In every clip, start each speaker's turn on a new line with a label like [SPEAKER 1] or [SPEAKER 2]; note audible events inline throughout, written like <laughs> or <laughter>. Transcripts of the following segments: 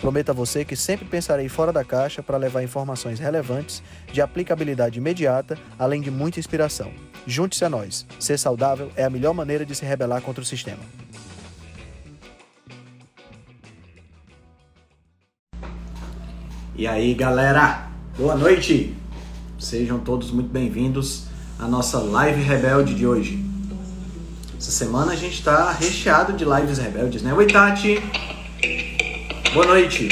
[SPEAKER 1] Prometo a você que sempre pensarei fora da caixa para levar informações relevantes, de aplicabilidade imediata, além de muita inspiração. Junte-se a nós. Ser saudável é a melhor maneira de se rebelar contra o sistema. E aí, galera? Boa noite! Sejam todos muito bem-vindos à nossa live rebelde de hoje. Essa semana a gente está recheado de lives rebeldes, né? Oi, Tati! Boa noite!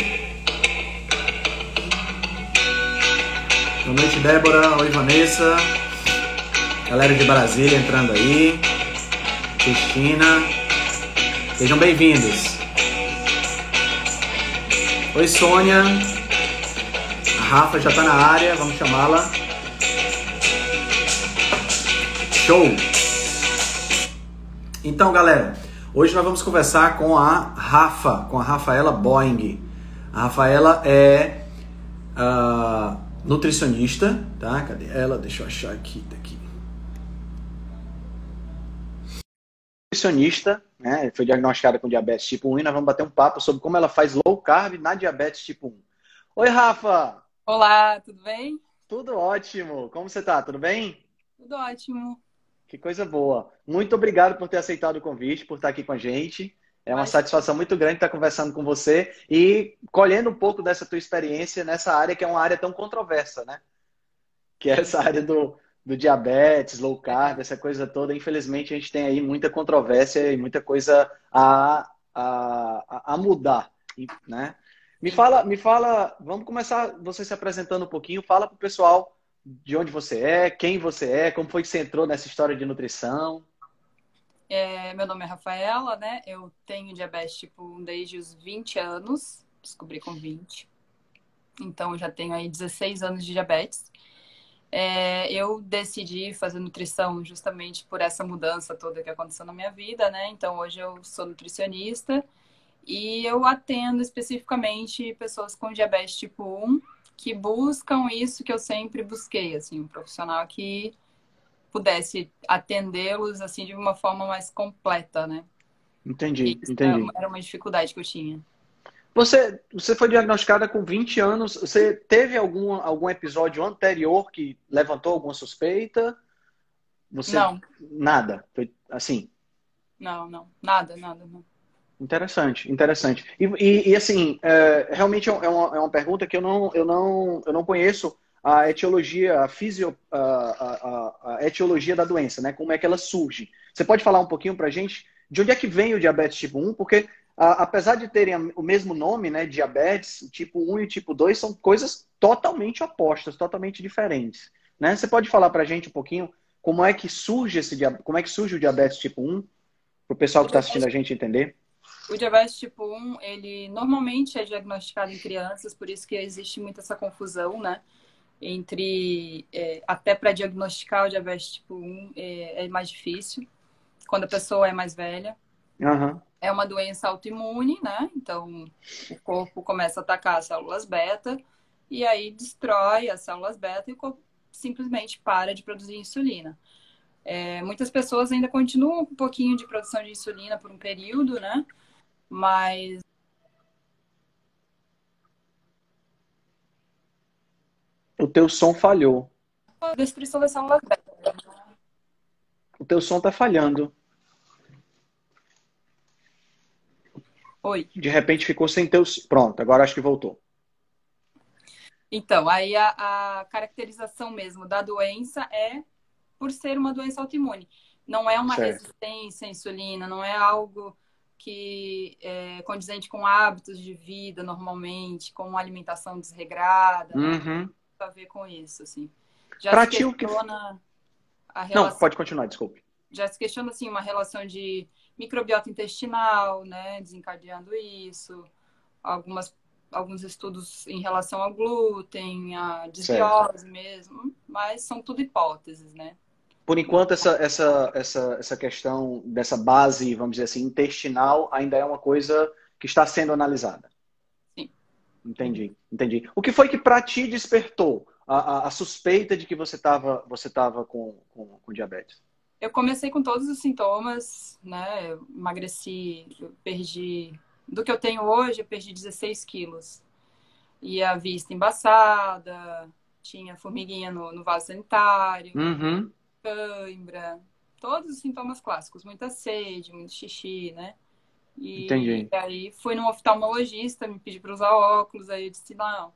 [SPEAKER 1] Boa noite, Débora. Oi, Vanessa. Galera de Brasília entrando aí. Cristina. Sejam bem-vindos. Oi, Sônia. A Rafa já está na área, vamos chamá-la. Show! Então, galera, hoje nós vamos conversar com a Rafa, com a Rafaela Boeing. A Rafaela é uh, nutricionista, tá? Cadê ela? Deixa eu achar aqui, tá aqui. Nutricionista, né? Foi diagnosticada com diabetes tipo 1 e nós vamos bater um papo sobre como ela faz low carb na diabetes tipo 1. Oi, Rafa!
[SPEAKER 2] Olá, tudo bem?
[SPEAKER 1] Tudo ótimo. Como você tá? Tudo bem?
[SPEAKER 2] Tudo ótimo.
[SPEAKER 1] Que coisa boa. Muito obrigado por ter aceitado o convite, por estar aqui com a gente. É uma Mas... satisfação muito grande estar conversando com você e colhendo um pouco dessa tua experiência nessa área que é uma área tão controversa, né? Que é essa área do, do diabetes, low carb, essa coisa toda. Infelizmente, a gente tem aí muita controvérsia e muita coisa a, a, a mudar, né? Me fala, me fala, vamos começar você se apresentando um pouquinho, fala para o pessoal de onde você é, quem você é, como foi que você entrou nessa história de nutrição.
[SPEAKER 2] É, meu nome é Rafaela, né? Eu tenho diabetes tipo 1 desde os 20 anos, descobri com 20. Então, eu já tenho aí 16 anos de diabetes. É, eu decidi fazer nutrição justamente por essa mudança toda que aconteceu na minha vida, né? Então, hoje eu sou nutricionista e eu atendo especificamente pessoas com diabetes tipo 1 que buscam isso que eu sempre busquei, assim, um profissional que pudesse atendê-los assim de uma forma mais completa, né?
[SPEAKER 1] Entendi, entendi.
[SPEAKER 2] Era uma dificuldade que eu tinha.
[SPEAKER 1] Você, você foi diagnosticada com 20 anos. Você teve algum, algum episódio anterior que levantou alguma suspeita? Você,
[SPEAKER 2] não.
[SPEAKER 1] Nada. Foi assim?
[SPEAKER 2] Não, não. Nada, nada. Não.
[SPEAKER 1] Interessante, interessante. E, e, e assim, é, realmente é uma, é uma pergunta que eu não, eu, não, eu não conheço a etiologia, a, fisio, a, a, a, etiologia da doença, né? Como é que ela surge. Você pode falar um pouquinho pra gente de onde é que vem o diabetes tipo 1? Porque apesar de terem o mesmo nome, né? Diabetes, tipo 1 e tipo 2 são coisas totalmente opostas, totalmente diferentes. Né? Você pode falar pra gente um pouquinho como é que surge esse como é que surge o diabetes tipo 1? Para o pessoal que está assistindo a gente entender.
[SPEAKER 2] O diabetes tipo 1, ele normalmente é diagnosticado em crianças, por isso que existe muita essa confusão, né? Entre, é, até para diagnosticar o diabetes tipo 1 é, é, mais difícil, quando a pessoa é mais velha.
[SPEAKER 1] Uhum.
[SPEAKER 2] É uma doença autoimune, né? Então, o corpo começa a atacar as células beta, e aí destrói as células beta e o corpo simplesmente para de produzir insulina. É, muitas pessoas ainda continuam com um pouquinho de produção de insulina por um período, né? Mas
[SPEAKER 1] o teu som falhou. O teu som tá falhando.
[SPEAKER 2] Oi.
[SPEAKER 1] De repente ficou sem teu. Pronto, agora acho que voltou.
[SPEAKER 2] Então, aí a, a caracterização mesmo da doença é por ser uma doença autoimune. Não é uma certo. resistência à insulina, não é algo que é condizente com hábitos de vida normalmente, com uma alimentação desregrada, né?
[SPEAKER 1] uhum.
[SPEAKER 2] né? a ver com isso, assim. Já
[SPEAKER 1] pra
[SPEAKER 2] se questiona
[SPEAKER 1] que... a relação... Não, pode continuar, desculpe.
[SPEAKER 2] Já se questiona, assim, uma relação de microbiota intestinal, né, desencadeando isso, algumas alguns estudos em relação ao glúten, a desbiose mesmo, mas são tudo hipóteses, né?
[SPEAKER 1] Por enquanto, essa, essa, essa, essa questão dessa base, vamos dizer assim, intestinal ainda é uma coisa que está sendo analisada.
[SPEAKER 2] Sim.
[SPEAKER 1] Entendi, entendi. O que foi que para ti despertou a, a, a, suspeita de que você estava você tava com, com, com diabetes?
[SPEAKER 2] Eu comecei com todos os sintomas, né? Eu emagreci, eu perdi. Do que eu tenho hoje, eu perdi 16 quilos. E a vista embaçada, tinha formiguinha no, no vaso sanitário,
[SPEAKER 1] uhum.
[SPEAKER 2] Cãibra, todos os sintomas clássicos, muita sede, muito xixi, né? E,
[SPEAKER 1] Entendi.
[SPEAKER 2] aí fui no oftalmologista, me pedi para usar óculos, aí eu disse, não,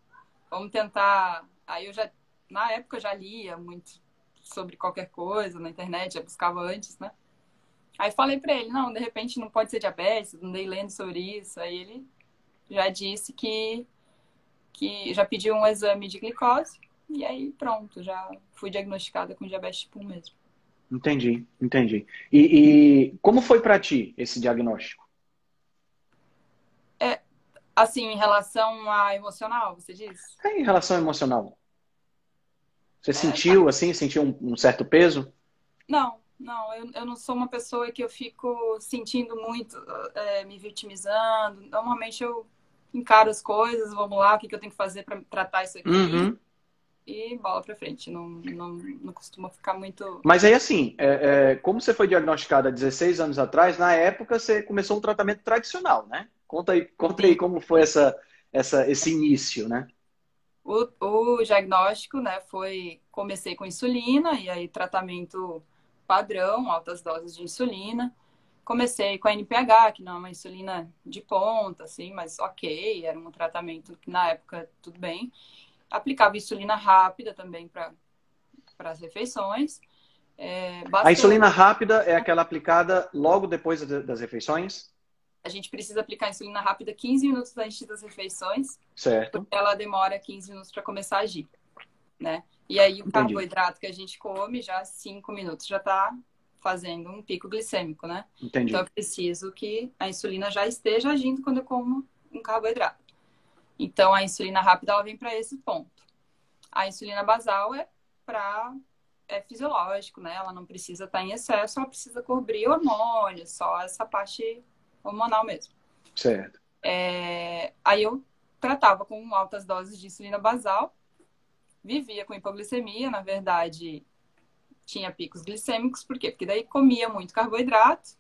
[SPEAKER 2] vamos tentar. Aí eu já, na época, eu já lia muito sobre qualquer coisa na internet, já buscava antes, né? Aí falei para ele, não, de repente não pode ser diabetes, não dei lendo sobre isso. Aí ele já disse que, que já pediu um exame de glicose e aí pronto, já fui diagnosticada com diabetes tipo 1 mesmo.
[SPEAKER 1] Entendi, entendi. E, e como foi para ti esse diagnóstico?
[SPEAKER 2] É, assim, em relação a emocional, você diz?
[SPEAKER 1] É, em relação ao emocional. Você é, sentiu, tá. assim, sentiu um, um, certo peso?
[SPEAKER 2] Não, não. Eu, eu não sou uma pessoa que eu fico sentindo muito, é, me vitimizando. Normalmente eu encaro as coisas, vamos lá, o que, que eu tenho que fazer para tratar isso aqui.
[SPEAKER 1] Uhum.
[SPEAKER 2] E bola para frente. Não, não, não costuma ficar muito.
[SPEAKER 1] Mas aí, assim, é, é, como você foi diagnosticada há 16 anos atrás, na época você começou um tratamento tradicional, né? Conta aí, conta aí como foi essa, essa, esse início, né?
[SPEAKER 2] O, o diagnóstico, né, foi comecei com insulina e aí tratamento padrão, altas doses de insulina. Comecei com a NPH, que não é uma insulina de ponta, assim, mas ok, era um tratamento que na época tudo bem. Aplicava insulina rápida também para as refeições. É,
[SPEAKER 1] a insulina rápida é aquela aplicada logo depois das refeições?
[SPEAKER 2] a gente precisa aplicar insulina rápida 15 minutos antes das refeições.
[SPEAKER 1] Certo.
[SPEAKER 2] Porque ela demora 15 minutos para começar a agir, né? E aí o Entendi. carboidrato que a gente come já 5 minutos já está fazendo um pico glicêmico, né?
[SPEAKER 1] Entendi.
[SPEAKER 2] Então eu preciso que a insulina já esteja agindo quando eu como um carboidrato. Então a insulina rápida ela vem para esse ponto. A insulina basal é para é fisiológico, né? Ela não precisa estar tá em excesso, ela precisa cobrir hormônios, só essa parte hormonal mesmo.
[SPEAKER 1] Certo.
[SPEAKER 2] É, aí eu tratava com altas doses de insulina basal, vivia com hipoglicemia, na verdade tinha picos glicêmicos, por quê? Porque daí comia muito carboidrato,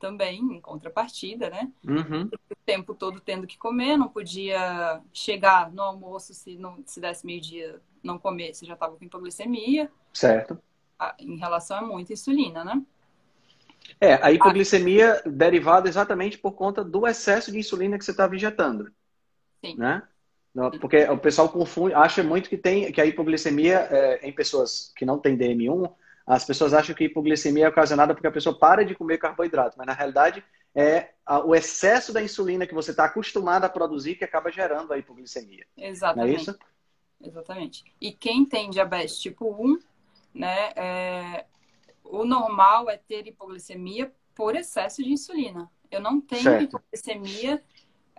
[SPEAKER 2] também em contrapartida, né?
[SPEAKER 1] Uhum.
[SPEAKER 2] O tempo todo tendo que comer, não podia chegar no almoço se não se desse meio-dia não comer, você já estava com hipoglicemia.
[SPEAKER 1] Certo.
[SPEAKER 2] Em relação a muita insulina, né?
[SPEAKER 1] É, a hipoglicemia derivada exatamente por conta do excesso de insulina que você estava injetando.
[SPEAKER 2] Sim.
[SPEAKER 1] Né? Porque o pessoal confunde, acha muito que tem que a hipoglicemia é, em pessoas que não têm DM1, as pessoas acham que hipoglicemia é ocasionada porque a pessoa para de comer carboidrato, mas na realidade é o excesso da insulina que você está acostumado a produzir que acaba gerando a hipoglicemia.
[SPEAKER 2] Exatamente.
[SPEAKER 1] Não é isso?
[SPEAKER 2] Exatamente. E quem tem diabetes tipo 1, né, é, o normal é ter hipoglicemia por excesso de insulina. Eu não tenho certo. hipoglicemia,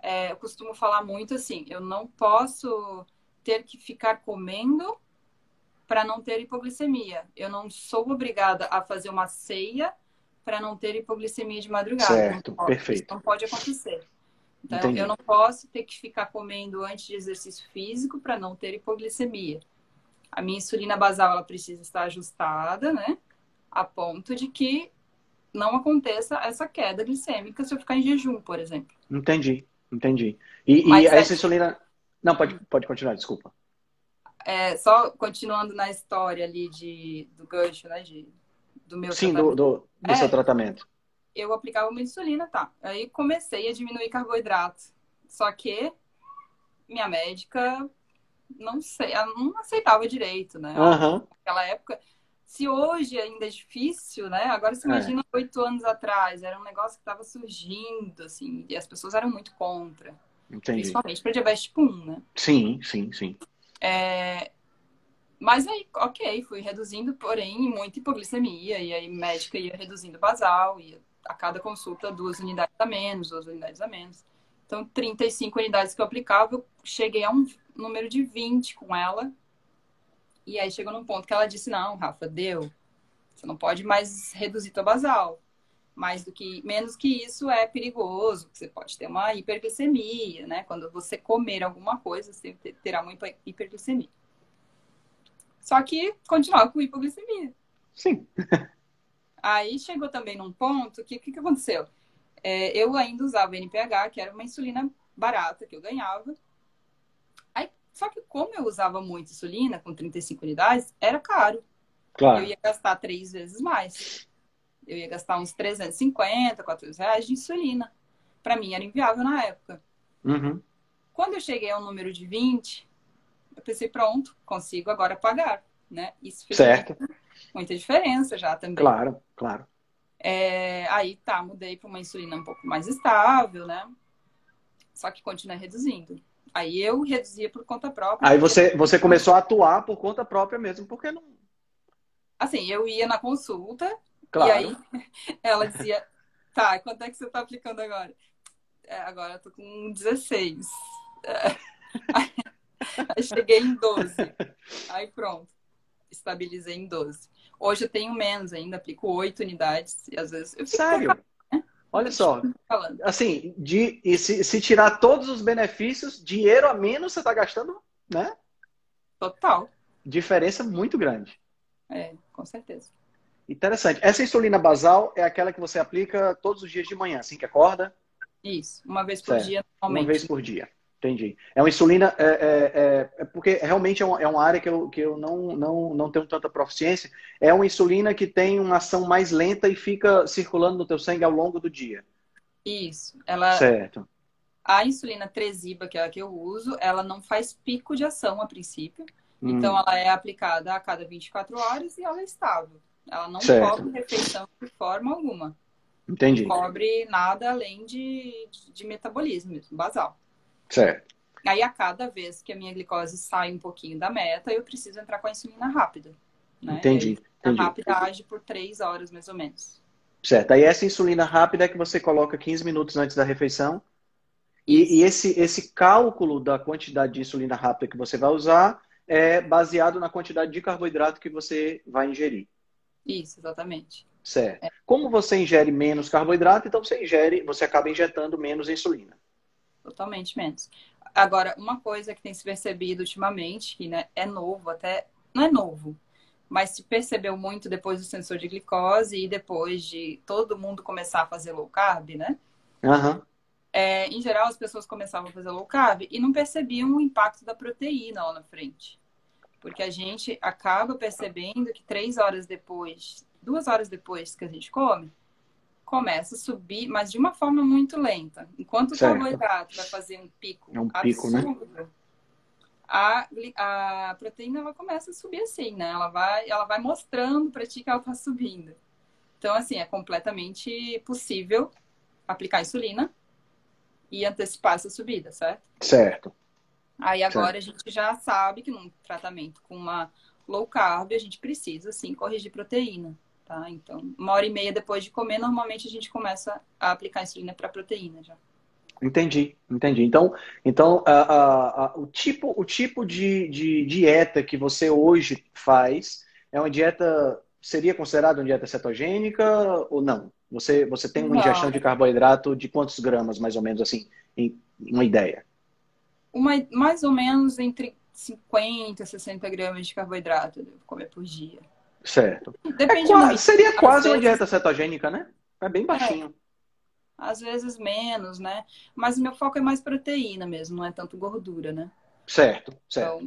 [SPEAKER 2] é, eu costumo falar muito assim, eu não posso ter que ficar comendo para não ter hipoglicemia. Eu não sou obrigada a fazer uma ceia para não ter hipoglicemia de madrugada.
[SPEAKER 1] Certo, perfeito. Isso
[SPEAKER 2] não pode acontecer. Então, Entendi. eu não posso ter que ficar comendo antes de exercício físico para não ter hipoglicemia. A minha insulina basal ela precisa estar ajustada, né? a ponto de que não aconteça essa queda glicêmica se eu ficar em jejum, por exemplo.
[SPEAKER 1] Entendi, entendi. E, e é essa insulina. Não, pode, pode continuar, desculpa.
[SPEAKER 2] É, só continuando na história ali de, do gancho, né? De, do meu
[SPEAKER 1] Sim, do, do, do é, seu tratamento.
[SPEAKER 2] Eu aplicava uma insulina, tá. Aí comecei a diminuir carboidrato. Só que minha médica não sei, ela não aceitava direito, né?
[SPEAKER 1] Uhum.
[SPEAKER 2] Naquela época, se hoje ainda é difícil, né? Agora você é. imagina oito é. anos atrás, era um negócio que estava surgindo, assim, e as pessoas eram muito contra.
[SPEAKER 1] Entendi.
[SPEAKER 2] Principalmente para diabetes tipo 1, né?
[SPEAKER 1] Sim, sim, sim.
[SPEAKER 2] É... Mas aí, ok, fui reduzindo, porém, muita hipoglicemia, e aí médica ia reduzindo basal, e a cada consulta duas unidades a menos, duas unidades a menos. Então, 35 unidades que eu aplicava, eu cheguei a um número de 20 com ela, E aí chegou num ponto que ela disse: Não, Rafa, deu. Você não pode mais reduzir tua basal. Mais do que, menos que isso é perigoso. Você pode ter uma hiperglicemia, né? Quando você comer alguma coisa, você terá uma hiperglicemia. Só que continuava com hipoglicemia.
[SPEAKER 1] Sim. <laughs>
[SPEAKER 2] Aí chegou também num ponto que o que, que aconteceu? É, eu ainda usava NPH, que era uma insulina barata que eu ganhava. Aí, só que como eu usava muito insulina, com 35 unidades, era caro. Claro. Eu ia gastar três vezes mais. Eu ia gastar uns 350, 400 reais de insulina. Para mim era inviável na época.
[SPEAKER 1] Uhum.
[SPEAKER 2] Quando eu cheguei ao número de 20, eu pensei, pronto, consigo agora pagar. Né? Isso fez
[SPEAKER 1] certo.
[SPEAKER 2] Muita, diferença já também.
[SPEAKER 1] Claro, claro.
[SPEAKER 2] É, aí tá, mudei para uma insulina um pouco mais estável, né? Só que continua reduzindo. Aí eu reduzia por conta própria.
[SPEAKER 1] Aí você, você começou a atuar por conta própria mesmo, porque não.
[SPEAKER 2] Assim, eu ia na consulta,
[SPEAKER 1] claro.
[SPEAKER 2] e aí <laughs> ela dizia: tá, quanto é que você tá aplicando agora? É, agora eu tô com 16. É. <laughs> Aí cheguei em 12. Aí pronto, estabilizei em 12. Hoje eu tenho menos ainda, aplico 8 unidades e às vezes eu
[SPEAKER 1] Sério? Olha só, assim, de, e se, se tirar todos os benefícios, dinheiro a menos você está gastando, né?
[SPEAKER 2] Total.
[SPEAKER 1] Diferença muito grande.
[SPEAKER 2] É, com certeza.
[SPEAKER 1] Interessante. Essa insulina basal é aquela que você aplica todos os dias de manhã, assim que acorda?
[SPEAKER 2] Isso, uma vez por certo. dia, normalmente.
[SPEAKER 1] Uma vez por dia. Entendi. É uma insulina, é, é, é, é porque realmente é, um, é uma área que eu, que eu não, não, não tenho tanta proficiência. É uma insulina que tem uma ação mais lenta e fica circulando no teu sangue ao longo do dia.
[SPEAKER 2] Isso. Ela,
[SPEAKER 1] certo.
[SPEAKER 2] A insulina Tresiba, que é a que eu uso, ela não faz pico de ação a princípio. Hum. Então, ela é aplicada a cada 24 horas e ela é estável. Ela não certo. cobre refeição de forma alguma.
[SPEAKER 1] Entendi.
[SPEAKER 2] Não cobre nada além de, de metabolismo basal.
[SPEAKER 1] Certo.
[SPEAKER 2] Aí, a cada vez que a minha glicose sai um pouquinho da meta, eu preciso entrar com a insulina rápida. Né?
[SPEAKER 1] Entendi.
[SPEAKER 2] A rápida age por três horas, mais ou menos.
[SPEAKER 1] Certo. Aí, essa insulina rápida é que você coloca 15 minutos antes da refeição. E, e, esse, esse cálculo da quantidade de insulina rápida que você vai usar é baseado na quantidade de carboidrato que você vai ingerir.
[SPEAKER 2] Isso, exatamente.
[SPEAKER 1] Certo. É. Como você ingere menos carboidrato, então você ingere, você acaba injetando menos insulina
[SPEAKER 2] totalmente menos. Agora, uma coisa que tem se percebido ultimamente, que né, é novo, até não é novo, mas se percebeu muito depois do sensor de glicose e depois de todo mundo começar a fazer low carb, né?
[SPEAKER 1] Uhum.
[SPEAKER 2] É, em geral, as pessoas começavam a fazer low carb e não percebiam o impacto da proteína lá na frente. Porque a gente acaba percebendo que três horas depois, duas horas depois que a gente come, começa a subir, mas de uma forma muito lenta. Enquanto certo. o carboidrato vai fazer um pico,
[SPEAKER 1] é um pico absurdo,
[SPEAKER 2] né? a, a proteína ela começa a subir assim, né? Ela vai, ela vai mostrando para ti que ela está subindo. Então, assim, é completamente possível aplicar insulina e antecipar essa subida, certo?
[SPEAKER 1] Certo.
[SPEAKER 2] Aí agora certo. a gente já sabe que num tratamento com uma low carb a gente precisa, sim, corrigir proteína tá? Então, uma hora e meia depois de comer, normalmente a gente começa a aplicar insulina para proteína já.
[SPEAKER 1] Entendi, entendi. Então, então a, a, a, o tipo, o tipo de, de dieta que você hoje faz é uma dieta, seria considerada uma dieta cetogênica ou não? Você, você tem uma não. ingestão de carboidrato de quantos gramas, mais ou menos assim, em uma ideia?
[SPEAKER 2] Uma, mais ou menos entre 50 e 60 gramas de carboidrato eu devo comer por dia.
[SPEAKER 1] Certo. Depende é quase, seria quase vezes... uma dieta cetogênica, né? É bem baixinho. É.
[SPEAKER 2] Às vezes menos, né? Mas o meu foco é mais proteína mesmo, não é tanto gordura, né?
[SPEAKER 1] Certo, certo.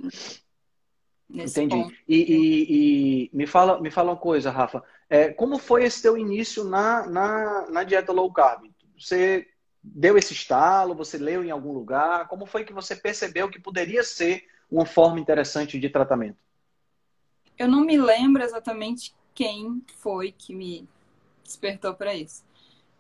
[SPEAKER 1] Então, Entendi. E, e, e, me, fala, me fala uma coisa, Rafa. É, como foi esse teu início na, na, na dieta low carb? Você deu esse estalo? Você leu em algum lugar? Como foi que você percebeu que poderia ser uma forma interessante de tratamento?
[SPEAKER 2] Eu não me lembro exatamente quem foi que me despertou para isso.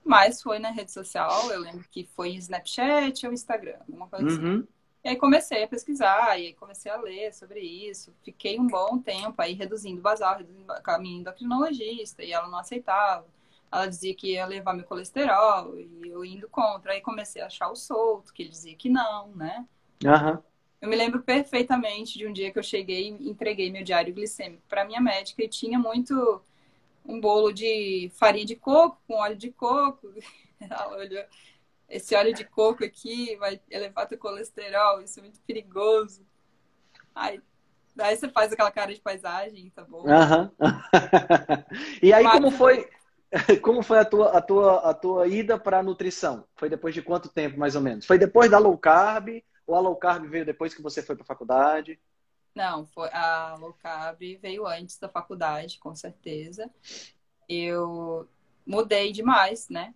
[SPEAKER 2] Mas foi na rede social, eu lembro que foi Snapchat ou Instagram, alguma coisa assim.
[SPEAKER 1] uhum. assim.
[SPEAKER 2] E aí comecei a pesquisar, e aí comecei a ler sobre isso. Fiquei um bom tempo aí reduzindo basal, reduzindo minha endocrinologista, e ela não aceitava. Ela dizia que ia levar meu colesterol, e eu indo contra. Aí comecei a achar o solto, que ele dizia que não, né?
[SPEAKER 1] Uhum.
[SPEAKER 2] Eu me lembro perfeitamente de um dia que eu cheguei e entreguei meu diário glicêmico para minha médica e tinha muito um bolo de farinha de coco com óleo de coco. <laughs> Ela olhou, esse óleo de coco aqui vai elevar teu colesterol, isso é muito perigoso. Aí, daí você faz aquela cara de paisagem, tá bom?
[SPEAKER 1] Uhum. <laughs> e aí, Mas... como foi, <laughs> como foi a tua, a tua, a tua ida para a nutrição? Foi depois de quanto tempo, mais ou menos? Foi depois da low carb ou a low carb veio depois que você foi para a faculdade?
[SPEAKER 2] Não, foi a low carb veio antes da faculdade, com certeza. Eu mudei demais, né?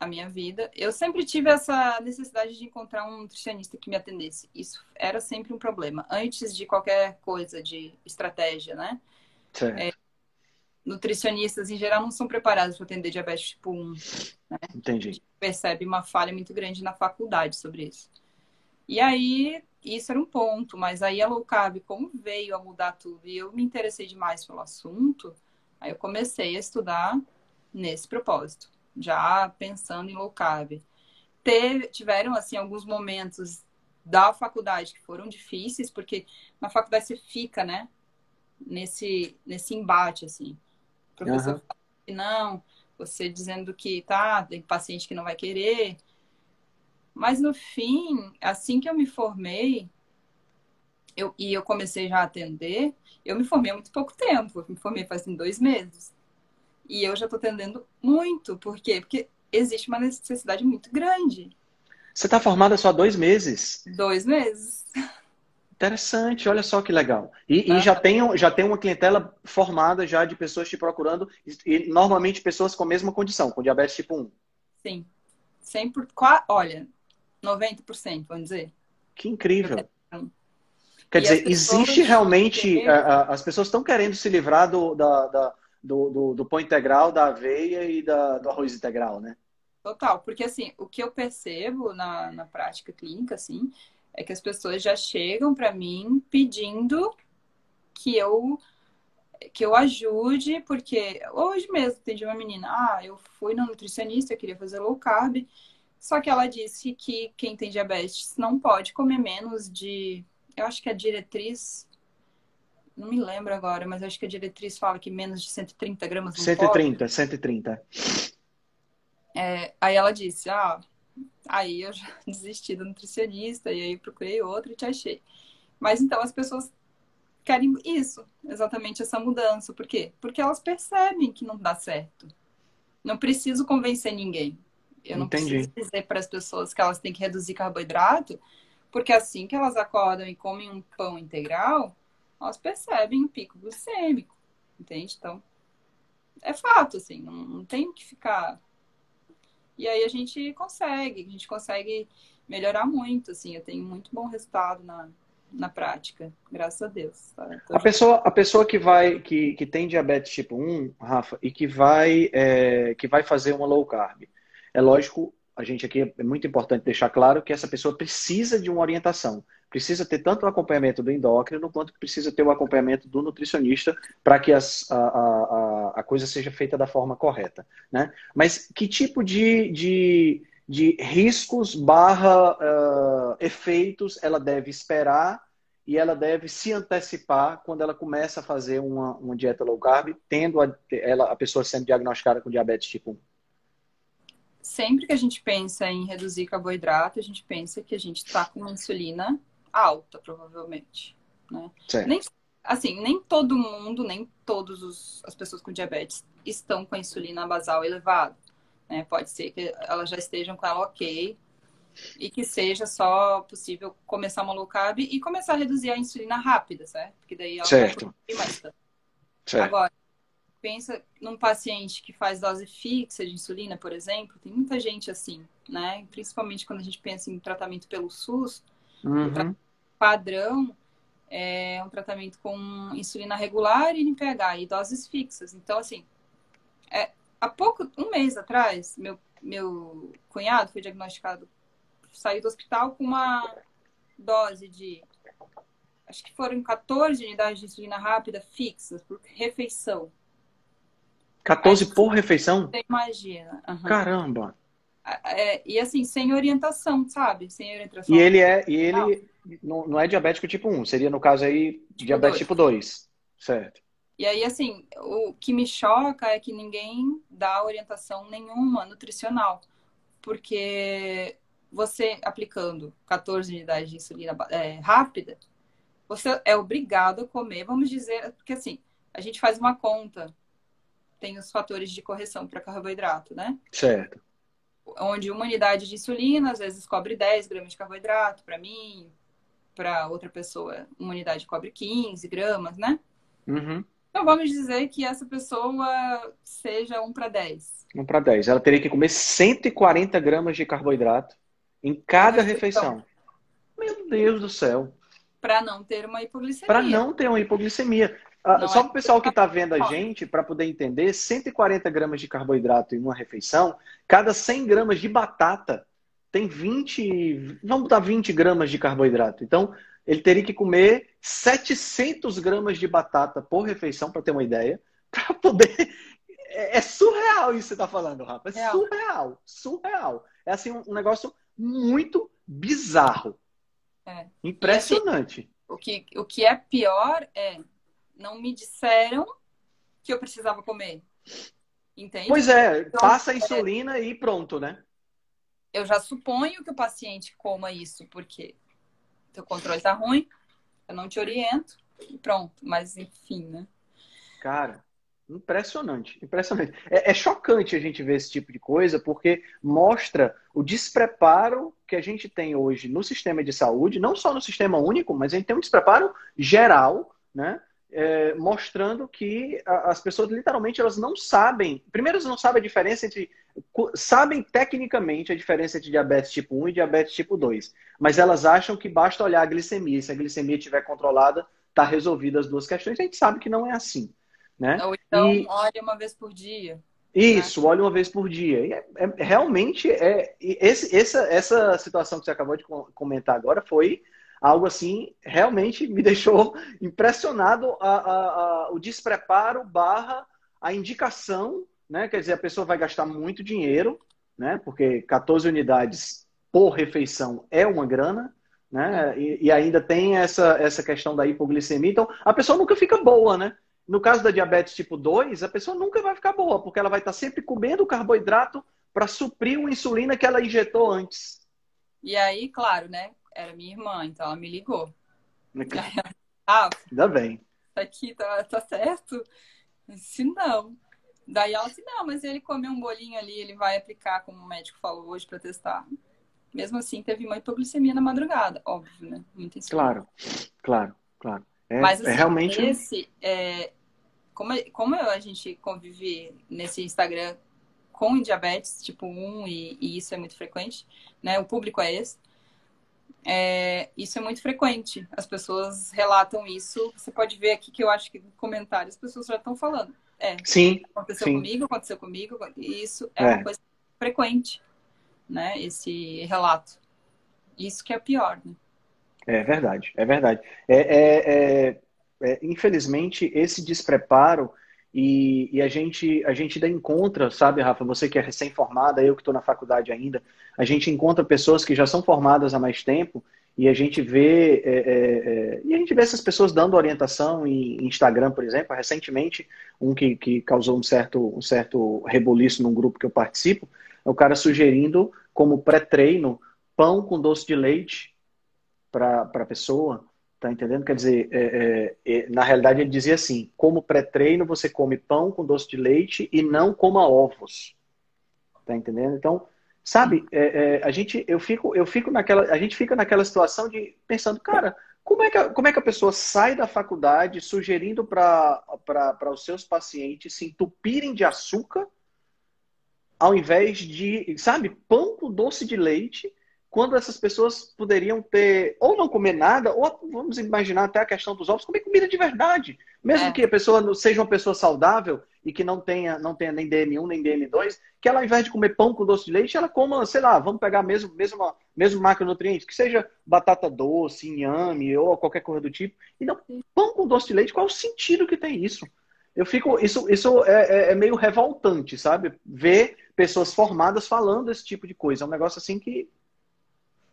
[SPEAKER 2] A minha vida. Eu sempre tive essa necessidade de encontrar um nutricionista que me atendesse. Isso era sempre um problema. Antes de qualquer coisa de estratégia, né?
[SPEAKER 1] Certo. É,
[SPEAKER 2] nutricionistas em geral não são preparados para atender diabetes tipo 1. Né?
[SPEAKER 1] Entendi. A
[SPEAKER 2] gente percebe uma falha muito grande na faculdade sobre isso. E aí, isso era um ponto, mas aí a low carb, como veio a mudar tudo e eu me interessei demais pelo assunto, aí eu comecei a estudar nesse propósito, já pensando em low carb. Teve, tiveram, assim, alguns momentos da faculdade que foram difíceis, porque na faculdade você fica, né, nesse, nesse embate, assim professor uhum. fala que não, você dizendo que tá, tem paciente que não vai querer. Mas no fim, assim que eu me formei, eu, e eu comecei já a atender, eu me formei há muito pouco tempo, eu me formei faz dois meses. E eu já estou atendendo muito. Por quê? Porque existe uma necessidade muito grande.
[SPEAKER 1] Você está formada só há dois meses?
[SPEAKER 2] Dois meses. <laughs>
[SPEAKER 1] Interessante, olha só que legal. E, ah. e, já, tem, já tem uma clientela formada já de pessoas te procurando, e normalmente pessoas com a mesma condição, com diabetes tipo 1.
[SPEAKER 2] Sim. 100%, olha, 90%, vamos dizer.
[SPEAKER 1] Que incrível. Quer e dizer, existe realmente. as pessoas estão querendo se livrar do, da, da, do, do, do pão integral, da aveia e da, do arroz integral, né?
[SPEAKER 2] Total, porque assim, o que eu percebo na, na prática clínica, assim, é que as pessoas já chegam para mim pedindo que eu que eu ajude, porque hoje mesmo tem uma menina, ah, eu fui na nutricionista, eu queria fazer low carb, só que ela disse que quem tem diabetes não pode comer menos de, eu acho que a diretriz, não me lembro agora, mas acho que a diretriz fala que menos de 130 gramas
[SPEAKER 1] não 130, pode. 130.
[SPEAKER 2] É, aí ela disse, ah, Aí eu já <laughs> desisti do nutricionista e aí procurei outro e te achei. Mas então as pessoas querem isso, exatamente essa mudança. Por quê? Porque elas percebem que não dá certo. Não preciso convencer ninguém. Eu não
[SPEAKER 1] Entendi.
[SPEAKER 2] preciso dizer para as pessoas que elas têm que reduzir carboidrato, porque assim que elas acordam e comem um pão integral, elas percebem o pico glicêmico. Entende? Então, é fato, assim, não, não tem que ficar e aí a gente consegue, a gente consegue melhorar muito, assim. Eu tenho muito bom resultado na, na prática, graças a Deus. Tá?
[SPEAKER 1] A, pessoa, a pessoa que vai, que, que tem diabetes tipo 1, Rafa, e que vai, é, que vai fazer uma low carb, é lógico, a gente aqui é muito importante deixar claro que essa pessoa precisa de uma orientação precisa ter tanto o acompanhamento do endócrino quanto precisa ter o acompanhamento do nutricionista para que as, a, a, a, coisa seja feita da forma correta. Né? Mas que tipo de, de, de riscos barra uh, efeitos ela deve esperar e ela deve se antecipar quando ela começa a fazer uma, uma dieta low carb, tendo a, ela, a pessoa sendo diagnosticada com diabetes tipo 1?
[SPEAKER 2] Sempre que a gente pensa em reduzir carboidrato, a gente pensa que a gente está com insulina alta, provavelmente. Né? Nem, assim, nem todo mundo, nem todas as pessoas com diabetes estão com a insulina basal elevada. Né? Pode ser que elas já estejam com ela ok e que seja só possível começar uma low carb e começar a reduzir a insulina rápida, certo? Porque daí ela
[SPEAKER 1] certo.
[SPEAKER 2] vai mais certo. Agora, pensa num paciente que faz dose fixa de insulina, por exemplo, tem muita gente assim, né? Principalmente quando a gente pensa em tratamento pelo SUS,
[SPEAKER 1] Uhum.
[SPEAKER 2] padrão é um tratamento com insulina regular e NPH e doses fixas. Então, assim, é, há pouco, um mês atrás, meu, meu cunhado foi diagnosticado, saiu do hospital com uma dose de, acho que foram 14 unidades de insulina rápida fixas por refeição.
[SPEAKER 1] 14 Aí, por refeição?
[SPEAKER 2] Você imagina. Uhum.
[SPEAKER 1] Caramba!
[SPEAKER 2] É, e assim, sem orientação, sabe? Sem orientação.
[SPEAKER 1] E ele é, e ele, não, não é diabético tipo 1, seria no caso aí tipo diabetes 2. tipo 2. Certo.
[SPEAKER 2] E aí, assim, o que me choca é que ninguém dá orientação nenhuma nutricional. Porque você aplicando 14 unidades de insulina é, rápida, você é obrigado a comer, vamos dizer, porque assim, a gente faz uma conta, tem os fatores de correção para carboidrato, né?
[SPEAKER 1] Certo.
[SPEAKER 2] Onde uma unidade de insulina às vezes cobre 10 gramas de carboidrato, para mim, para outra pessoa, uma unidade cobre 15 gramas, né?
[SPEAKER 1] Uhum.
[SPEAKER 2] Então vamos dizer que essa pessoa seja 1 para 10.
[SPEAKER 1] 1 para 10. Ela teria que comer 140 gramas de carboidrato em cada refeição. Meu Deus do céu.
[SPEAKER 2] Para não ter uma hipoglicemia.
[SPEAKER 1] Para não ter uma hipoglicemia. Ah, só é para o pessoal que está vendo a gente, para poder entender, 140 gramas de carboidrato em uma refeição, cada 100 gramas de batata tem 20, vamos botar 20 gramas de carboidrato. Então, ele teria que comer 700 gramas de batata por refeição, para ter uma ideia, <laughs> para poder. É, é, surreal isso que você está falando, Rafa. É Real. surreal. Surreal. É assim um, negócio muito bizarro. É. Impressionante.
[SPEAKER 2] Assim, o, que, o que é pior é não me disseram que eu precisava comer. Entende?
[SPEAKER 1] Pois é, então, passa a é insulina e pronto, né?
[SPEAKER 2] Eu já suponho que o paciente coma isso, porque teu controle tá ruim, eu não te oriento e pronto. Mas enfim, né?
[SPEAKER 1] Cara, impressionante, impressionante. É, é, chocante a gente ver esse tipo de coisa, porque mostra o despreparo que a gente tem hoje no sistema de saúde, não só no sistema único, mas a gente tem um despreparo geral, né? É, mostrando que as pessoas literalmente elas não sabem. Primeiro, elas não sabem a diferença entre sabem tecnicamente a diferença entre diabetes tipo 1 e diabetes tipo 2, mas elas acham que basta olhar a glicemia, se a glicemia estiver controlada, está resolvida as duas questões. A gente sabe que não é assim. Né?
[SPEAKER 2] Ou então, e... olhe uma vez por dia.
[SPEAKER 1] Isso, né? olhe uma vez por dia. E é, é, realmente, é, esse, essa, essa situação que você acabou de comentar agora foi algo assim, realmente me <laughs> deixou impressionado a, a, a, o despreparo barra a indicação né? Quer dizer, a pessoa vai gastar muito dinheiro, né? Porque 14 unidades por refeição é uma grana, né? E, e, ainda tem essa, essa questão da hipoglicemia. Então, a pessoa nunca fica boa, né? No caso da diabetes tipo 2, a pessoa nunca vai ficar boa, porque ela vai estar sempre comendo carboidrato para suprir a insulina que ela injetou antes.
[SPEAKER 2] E aí, claro, né? Era minha irmã, então ela me ligou.
[SPEAKER 1] ah, Ainda bem.
[SPEAKER 2] Aqui, tá, tá certo? Se não. Daí ela disse, não, mas ele comeu um bolinho ali, ele vai aplicar, como o médico falou hoje, para testar. Mesmo assim, teve uma hipoglicemia na madrugada, óbvio, né?
[SPEAKER 1] Muito Claro, claro, claro.
[SPEAKER 2] É, mas é assim, é realmente... esse, é, como, como a gente convive nesse Instagram com diabetes tipo 1, e, e isso é muito frequente, né? O público é esse. É, isso é muito frequente. As pessoas relatam isso. Você pode ver aqui que eu acho que no comentário as pessoas já estão falando. É.
[SPEAKER 1] Sim.
[SPEAKER 2] Aconteceu
[SPEAKER 1] sim.
[SPEAKER 2] comigo, aconteceu comigo. E isso é, é, uma coisa frequente, né? Esse relato. Isso que é pior, né?
[SPEAKER 1] É verdade, é verdade. É, é, é, é infelizmente, esse despreparo e, e, a gente a gente ainda encontra, sabe, Rafa, você que é recém-formada, eu que estou na faculdade ainda, a gente encontra pessoas que já são formadas há mais tempo e a gente vê é, é, é, e a gente vê essas pessoas dando orientação em Instagram, por exemplo. Recentemente, um que, que causou um certo, um certo reboliço num grupo que eu participo, é o cara sugerindo como pré-treino pão com doce de leite para a pessoa. Tá entendendo? Quer dizer, é, é, é, na realidade ele dizia assim: como pré-treino você come pão com doce de leite e não coma ovos. Tá entendendo? Então, Sabe, é, é, a gente, eu fico, eu fico naquela, a gente fica naquela situação de pensando, cara, como é que a, como é que a pessoa sai da faculdade sugerindo para os seus pacientes se entupirem de açúcar, ao invés de, sabe, pão com doce de leite, quando essas pessoas poderiam ter, ou não comer nada, ou vamos imaginar até a questão dos ovos, comer comida de verdade. Mesmo é. que a pessoa seja uma pessoa saudável e que não tenha, não tenha nem DM1 nem DM2, que ela, ao invés de comer pão com doce de leite, ela coma, sei lá, vamos pegar mesmo, mesmo, mesmo macronutriente, que seja batata doce, inhame ou qualquer coisa do tipo. E não, pão com doce de leite, qual é o sentido que tem isso? Eu fico, isso, isso é, é, é meio revoltante, sabe? Ver pessoas formadas falando esse tipo de coisa. É um negócio assim que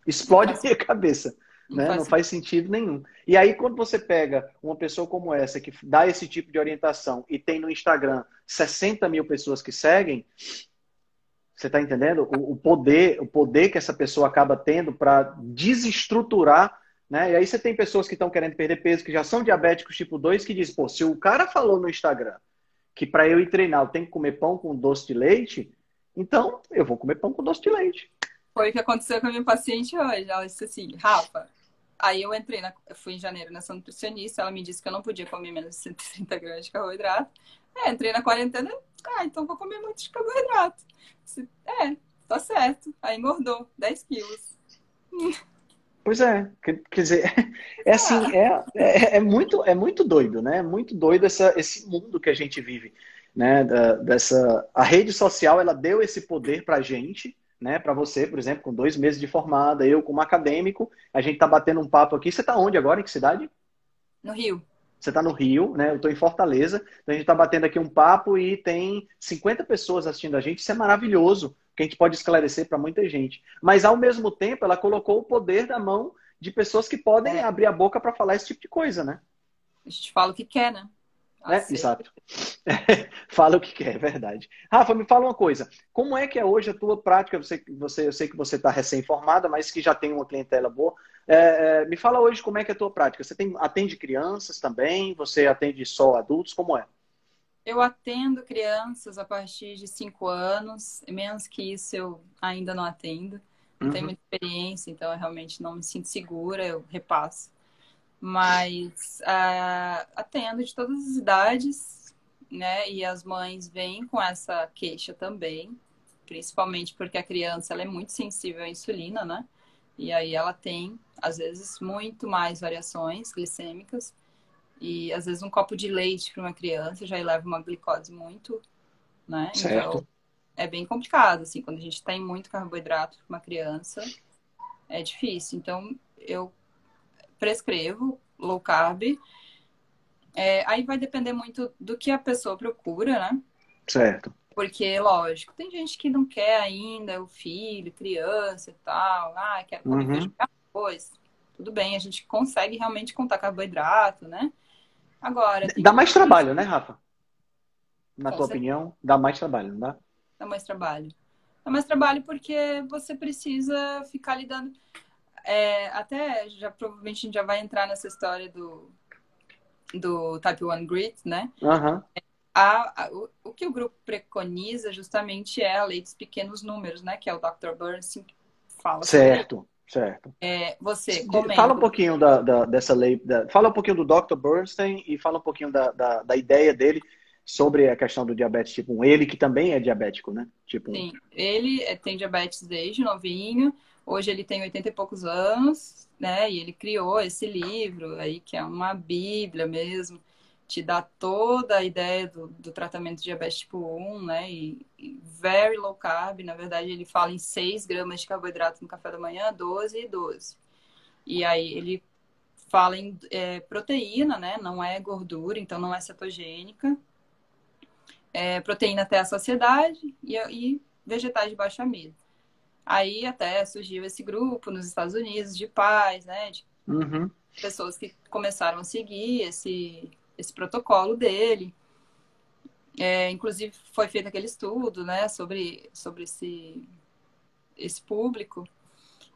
[SPEAKER 1] explode <laughs> a minha cabeça. Não, né? faz, não faz sentido nenhum. E aí, quando você pega uma pessoa como essa, que dá esse tipo de orientação e tem no Instagram 60 mil pessoas que seguem, você está entendendo? O, o, poder, o poder que essa pessoa acaba tendo para desestruturar. Né? E aí você tem pessoas que estão querendo perder peso, que já são diabéticos tipo 2, que dizem, pô, se o cara falou no Instagram que para eu ir treinar eu tenho que comer pão com doce de leite, então eu vou comer pão com doce de leite.
[SPEAKER 2] Foi o que aconteceu com a minha paciente hoje. Ela disse assim, Rafa, Aí eu entrei, na, eu fui em janeiro nessa nutricionista, ela me disse que eu não podia comer menos de 130 gramas de carboidrato. É, entrei na quarentena, ah, então vou comer muito de carboidrato. É, tá certo. Aí engordou 10 quilos.
[SPEAKER 1] Pois é, quer, dizer, <laughs> é assim, é, é, é, muito, é muito doido, né? É muito doido essa, esse mundo que a gente vive, né? Da, dessa, a rede social, ela deu esse poder pra gente, né? Para você, por exemplo, com dois meses de formada, eu como acadêmico, a gente tá batendo um papo aqui. Você tá onde agora? Em que cidade?
[SPEAKER 2] No Rio.
[SPEAKER 1] Você está no Rio, né? Eu estou em Fortaleza. Então a gente está batendo aqui um papo e tem 50 pessoas assistindo a gente. Isso é maravilhoso, que a gente pode esclarecer para muita gente. Mas ao mesmo tempo, ela colocou o poder da mão de pessoas que podem é. abrir a boca para falar esse tipo de coisa, né?
[SPEAKER 2] A gente fala o que quer, né?
[SPEAKER 1] É, exato. <laughs> fala o que quer, é verdade. Rafa, me fala uma coisa. Como é que é hoje a tua prática? Você, você, eu sei que você está recém-formada, mas que já tem uma clientela boa. É, é, me fala hoje como é que é a tua prática. Você tem, atende crianças também? Você atende só adultos? Como é?
[SPEAKER 2] Eu atendo crianças a partir de 5 anos. Menos que isso eu ainda não atendo. Não uhum. tenho muita experiência, então eu realmente não me sinto segura, eu repasso mas uh, atendo de todas as idades, né? E as mães vêm com essa queixa também, principalmente porque a criança ela é muito sensível à insulina, né? E aí ela tem, às vezes, muito mais variações glicêmicas. E às vezes um copo de leite para uma criança já eleva uma glicose muito, né?
[SPEAKER 1] Certo. Então
[SPEAKER 2] é bem complicado, assim, quando a gente tem muito carboidrato para uma criança, é difícil. Então eu prescrevo low carb. É, aí vai depender muito do que a pessoa procura, né?
[SPEAKER 1] Certo.
[SPEAKER 2] Porque, lógico, tem gente que não quer ainda o filho, criança e tal. Ah, quer comer uhum. depois. Tudo bem, a gente consegue realmente contar carboidrato, né? Agora.
[SPEAKER 1] Dá mais trabalho, né, Rafa? Na Com tua certeza. opinião, dá mais trabalho, não dá?
[SPEAKER 2] Dá mais trabalho. Dá mais trabalho porque você precisa ficar lidando é, até já provavelmente a gente já vai entrar nessa história do, do Type 1 Grit, né?
[SPEAKER 1] Uhum.
[SPEAKER 2] A, a, o, o, que o grupo preconiza justamente é a lei dos pequenos números, né? Que é o Dr. Bernstein que fala.
[SPEAKER 1] Certo, certo.
[SPEAKER 2] É, você comendo...
[SPEAKER 1] Fala um pouquinho da, da, dessa lei, da, fala um pouquinho do Dr. Bernstein e fala um pouquinho da, da, da ideia dele sobre a questão do diabetes tipo 1. Ele que também é diabético, né? Tipo
[SPEAKER 2] Sim, ele é, tem diabetes desde novinho. Hoje ele tem 80 e poucos anos, né? E ele criou esse livro aí, que é uma bíblia mesmo, te dá toda a ideia do, do tratamento de diabetes tipo 1, né? E, e, very low carb, na verdade ele fala em 6 gramas de carboidrato no café da manhã, 12 e 12. E aí ele fala em é, proteína, né? Não é gordura, então não é cetogênica. É, proteína até a saciedade e, e vegetais de baixo amido. Aí até surgiu esse grupo nos Estados Unidos de pais, né? De
[SPEAKER 1] uhum.
[SPEAKER 2] pessoas que começaram a seguir esse, esse protocolo dele. É, inclusive foi feito aquele estudo, né, sobre, sobre esse, esse público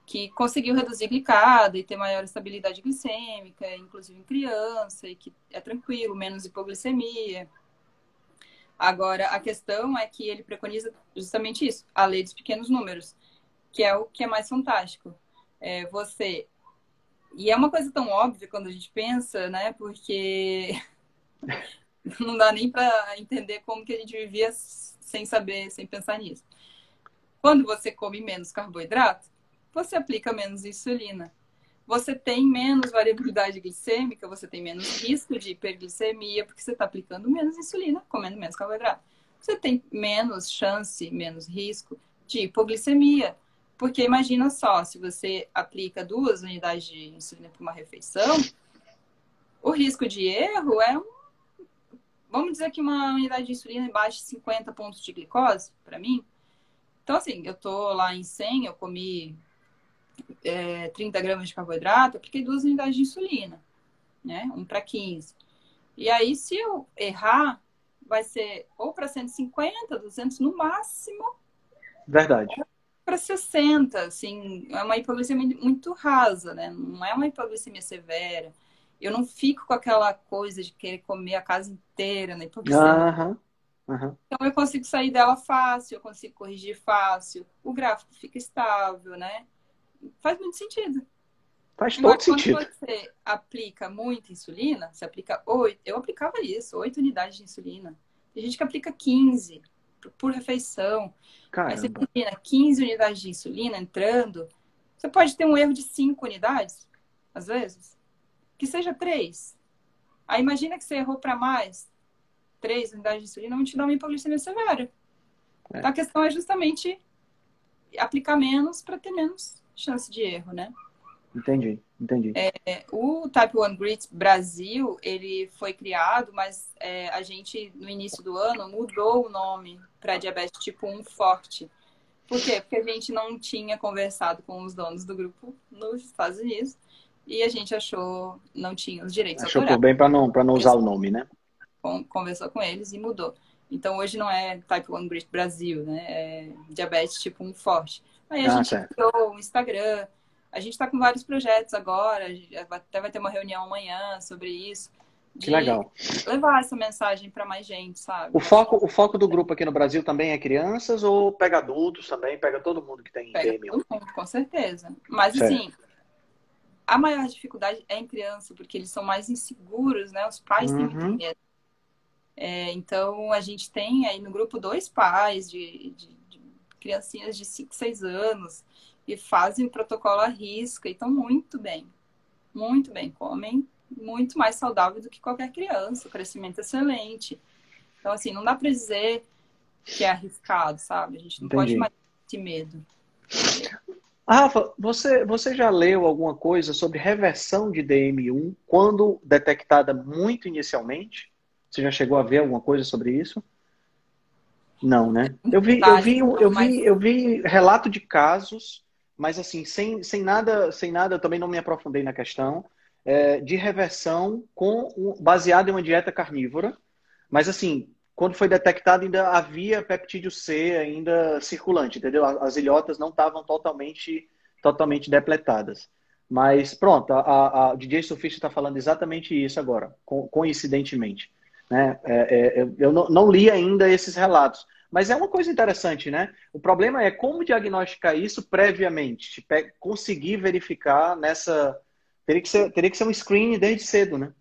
[SPEAKER 2] que conseguiu reduzir glicada e ter maior estabilidade glicêmica, inclusive em criança, e que é tranquilo, menos hipoglicemia. Agora, a questão é que ele preconiza justamente isso, a lei dos pequenos números que é o que é mais fantástico. É você. E é uma coisa tão óbvia quando a gente pensa, né? Porque <laughs> não dá nem para entender como que a gente vivia sem saber, sem pensar nisso. Quando você come menos carboidrato, você aplica menos insulina. Você tem menos variabilidade glicêmica, você tem menos risco de hiperglicemia, porque você está aplicando menos insulina, comendo menos carboidrato. Você tem menos chance, menos risco de hipoglicemia, porque imagina só, se você aplica duas unidades de insulina para uma refeição, o risco de erro é um. Vamos dizer que uma unidade de insulina baixa 50 pontos de glicose, para mim. Então, assim, eu tô lá em 100, eu comi é, 30 gramas de carboidrato, eu apliquei duas unidades de insulina, né? Um para 15. E aí, se eu errar, vai ser ou para 150, 200 no máximo.
[SPEAKER 1] Verdade.
[SPEAKER 2] Para 60, assim, é uma hipoglicemia muito rasa, né? Não é uma hipoglicemia severa. Eu não fico com aquela coisa de querer comer a casa inteira na hipoglicemia.
[SPEAKER 1] Uhum. Uhum.
[SPEAKER 2] Então eu consigo sair dela fácil, eu consigo corrigir fácil, o gráfico fica estável, né? Faz muito sentido.
[SPEAKER 1] Faz todo
[SPEAKER 2] Mas
[SPEAKER 1] sentido.
[SPEAKER 2] Quando você aplica muita insulina, você aplica oito, eu aplicava isso, oito unidades de insulina. Tem gente que aplica 15 por refeição. Aí você
[SPEAKER 1] Caramba.
[SPEAKER 2] imagina 15 unidades de insulina entrando, você pode ter um erro de 5 unidades, às vezes. Que seja 3. Aí imagina que você errou para mais. 3 unidades de insulina vão te dar uma hipoglicemia severa.
[SPEAKER 1] É.
[SPEAKER 2] Então a questão é justamente aplicar menos para ter menos chance de erro, né?
[SPEAKER 1] Entendi, entendi.
[SPEAKER 2] É, o Type 1 Grit Brasil, ele foi criado, mas é, a gente, no início do ano, mudou o nome para diabetes tipo 1 forte. Por quê? Porque a gente não tinha conversado com os donos do grupo nos Estados Unidos e a gente achou, não tinha os direitos
[SPEAKER 1] Achou por bem para não, pra não usar o nome, né?
[SPEAKER 2] Con- Conversou com eles e mudou. Então, hoje não é Type 1 Grit Brasil, né? É diabetes tipo 1 forte. Aí a
[SPEAKER 1] Ah,
[SPEAKER 2] gente
[SPEAKER 1] certo.
[SPEAKER 2] criou o Instagram, a gente está com vários projetos agora, até vai ter uma reunião amanhã sobre isso.
[SPEAKER 1] Que legal.
[SPEAKER 2] Levar essa mensagem para mais gente, sabe?
[SPEAKER 1] O foco, o foco do grupo aqui no Brasil também é crianças ou pega adultos também? Pega todo mundo que tem
[SPEAKER 2] Pega
[SPEAKER 1] DM1?
[SPEAKER 2] todo mundo, com certeza. Mas
[SPEAKER 1] Certo.
[SPEAKER 2] assim, a maior dificuldade é em criança, porque eles são mais inseguros, né? Os pais têm
[SPEAKER 1] Uhum.
[SPEAKER 2] muito medo. É, então, a gente tem aí no grupo dois pais de, de criancinhas de 5, 6 anos e fazem o protocolo à risca e estão muito bem. Muito bem. Comem muito mais saudável do que qualquer criança. O crescimento é excelente. Então, assim, não dá para dizer que é arriscado, sabe? A gente não pode
[SPEAKER 1] Entendi.
[SPEAKER 2] mais ter medo.
[SPEAKER 1] Rafa, você, você já leu alguma coisa sobre reversão de DM1 quando detectada muito inicialmente? Você já chegou a ver alguma coisa sobre isso? Não, né? Eu vi, eu vi, eu vi, eu vi relato de casos, mas assim, sem, sem nada, sem nada, eu também não me aprofundei na questão, é, de reversão com baseado em uma dieta carnívora, mas assim, quando foi detectado ainda havia peptídeo C ainda circulante, entendeu? As ilhotas não estavam totalmente, totalmente depletadas. Mas pronto, a, a, a DJ Sofista está falando exatamente isso agora, co- coincidentemente. Né? É, é, eu- não, não li ainda esses relatos, mas é uma coisa interessante, né? O problema é como diagnosticar isso previamente, conseguir verificar nessa. Teria que ser, teria que ser um screening desde cedo, né?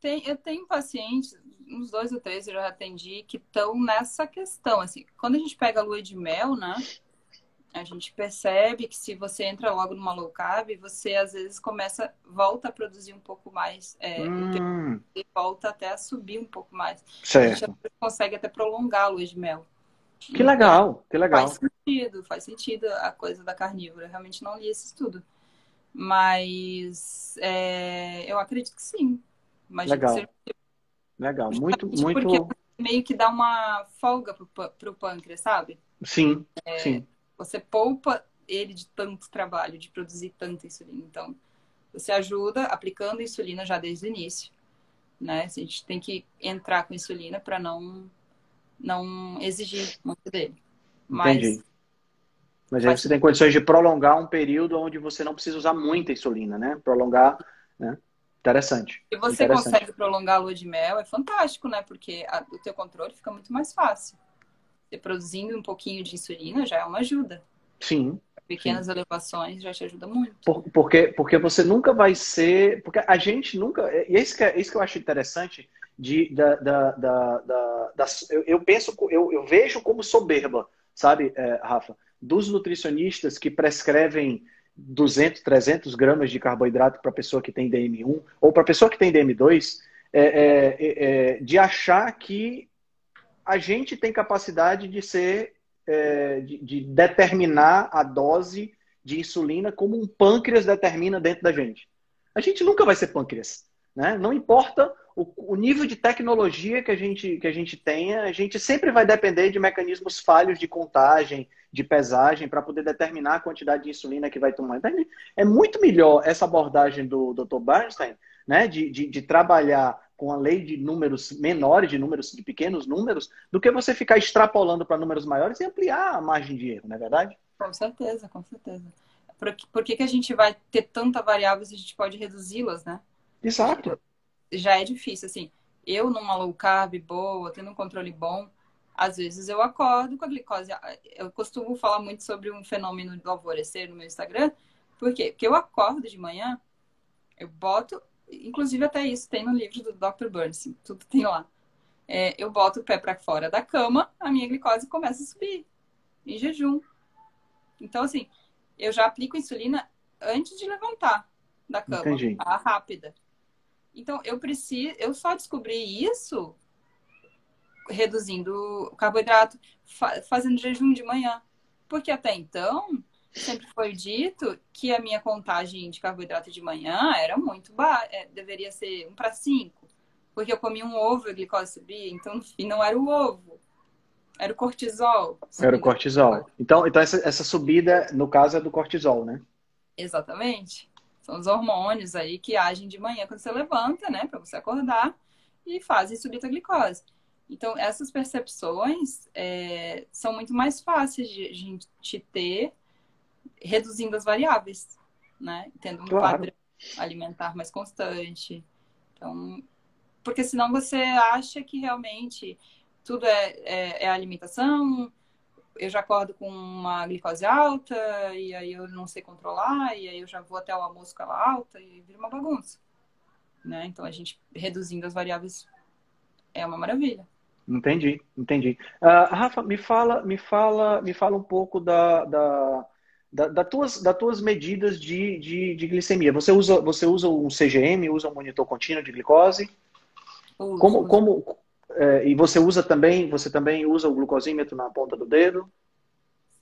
[SPEAKER 2] Tem, eu tenho pacientes, uns dois ou três eu já atendi, que estão nessa questão. Assim, quando a gente pega a lua de mel, né? A gente percebe que se você entra logo numa low carb, você às vezes começa, volta a produzir um pouco mais, é,
[SPEAKER 1] Hum,
[SPEAKER 2] e volta até a subir um pouco mais. A gente
[SPEAKER 1] certo.
[SPEAKER 2] consegue até prolongar a lua de mel.
[SPEAKER 1] Que legal, que legal.
[SPEAKER 2] Faz sentido, faz sentido a coisa da carnívora. Eu realmente não li esse estudo. Mas é, eu acredito que sim. Imagino
[SPEAKER 1] Legal.
[SPEAKER 2] que seja
[SPEAKER 1] Legal. Muito, muito.
[SPEAKER 2] Porque meio que dá uma folga pro, pro pâncreas, sabe?
[SPEAKER 1] Sim, sim.
[SPEAKER 2] Você poupa ele de tanto trabalho, de produzir tanta insulina. Então, você ajuda aplicando insulina já desde o início. Né? A gente tem que entrar com insulina para não, não exigir muito dele. Mas
[SPEAKER 1] Entendi. Mas aí você tem condições de prolongar um período onde você não precisa usar muita insulina, né? Prolongar, né? Interessante.
[SPEAKER 2] se você
[SPEAKER 1] Interessante.
[SPEAKER 2] consegue prolongar a lua de mel, é fantástico, né? Porque a- o teu controle fica muito mais fácil. Produzindo um pouquinho de insulina já é uma ajuda.
[SPEAKER 1] Sim.
[SPEAKER 2] Pequenas elevações já te ajuda muito.
[SPEAKER 1] Por- porque, porque você nunca vai ser. Porque a gente nunca. E isso que, é- isso que eu acho interessante de, da, da, da, da- eu, eu penso, eu, eu vejo como soberba, sabe, é, Rafa? Dos nutricionistas que prescrevem 200, 300 gramas de carboidrato para pessoa que tem DM1 ou para pessoa que tem DM2, é, é, é, é, de achar que a gente tem capacidade de ser, é, de, de determinar a dose de insulina como um pâncreas determina dentro da gente. A gente nunca vai ser pâncreas, né? Não importa o, nível de tecnologia que a, gente, que a gente tenha, a gente sempre vai depender de mecanismos falhos de contagem, de pesagem, para poder determinar a quantidade de insulina que vai tomar. Então, é muito melhor essa abordagem do Dr. Bernstein, né, de, de, de trabalhar com a lei de números menores, de números de pequenos números, do que você ficar extrapolando para números maiores e ampliar a margem de erro, não é verdade?
[SPEAKER 2] Com certeza, com certeza. Por, por que, que a gente vai ter tanta variável se a gente pode reduzi-las, né?
[SPEAKER 1] Exato
[SPEAKER 2] já é difícil, assim. Eu, numa low carb boa, tendo um controle bom, às vezes eu acordo com a glicose. Eu costumo falar muito sobre um fenômeno do alvorecer no meu Instagram. Por quê? Porque eu acordo de manhã, eu boto, inclusive até isso tem no livro do Dr. Burns, tudo tem lá. É, eu boto o pé para fora da cama, a minha glicose começa a subir em jejum. Então, assim, eu já aplico insulina antes de levantar da cama,
[SPEAKER 1] Entendi.
[SPEAKER 2] a rápida. Então, eu preciso, eu só descobri isso reduzindo o carboidrato, fa fazendo jejum de manhã. Porque até então, sempre foi dito que a minha contagem de carboidrato de manhã era muito baixa, é, deveria ser 1 para 5. Porque eu comia um ovo e a glicose subia, então no fim não era o ovo, era o cortisol.
[SPEAKER 1] Era o cortisol. Então, então essa, essa subida, no caso, é do cortisol, né?
[SPEAKER 2] Exatamente. São os hormônios aí que agem de manhã quando você levanta, né? Para você acordar e fazem subir a glicose. Então, essas percepções é, são muito mais fáceis de a gente ter reduzindo as variáveis, né? Tendo um claro. padrão alimentar mais constante. Então, porque senão você acha que realmente tudo é, é, é alimentação, eu já acordo com uma glicose alta, e aí eu não sei controlar, e aí eu já vou até o almoço com ela alta, e vira uma bagunça. Né? Então, a gente reduzindo as variáveis é uma maravilha.
[SPEAKER 1] Entendi, entendi. Uh, Rafa, me fala, me fala, me fala um pouco da, da, da, da tuas, das tuas medidas de, de, de, glicemia. Você usa, você usa um CGM, usa um monitor contínuo de glicose? Uso, como, como, é, e você usa também, você também usa o glucosímetro na ponta do dedo?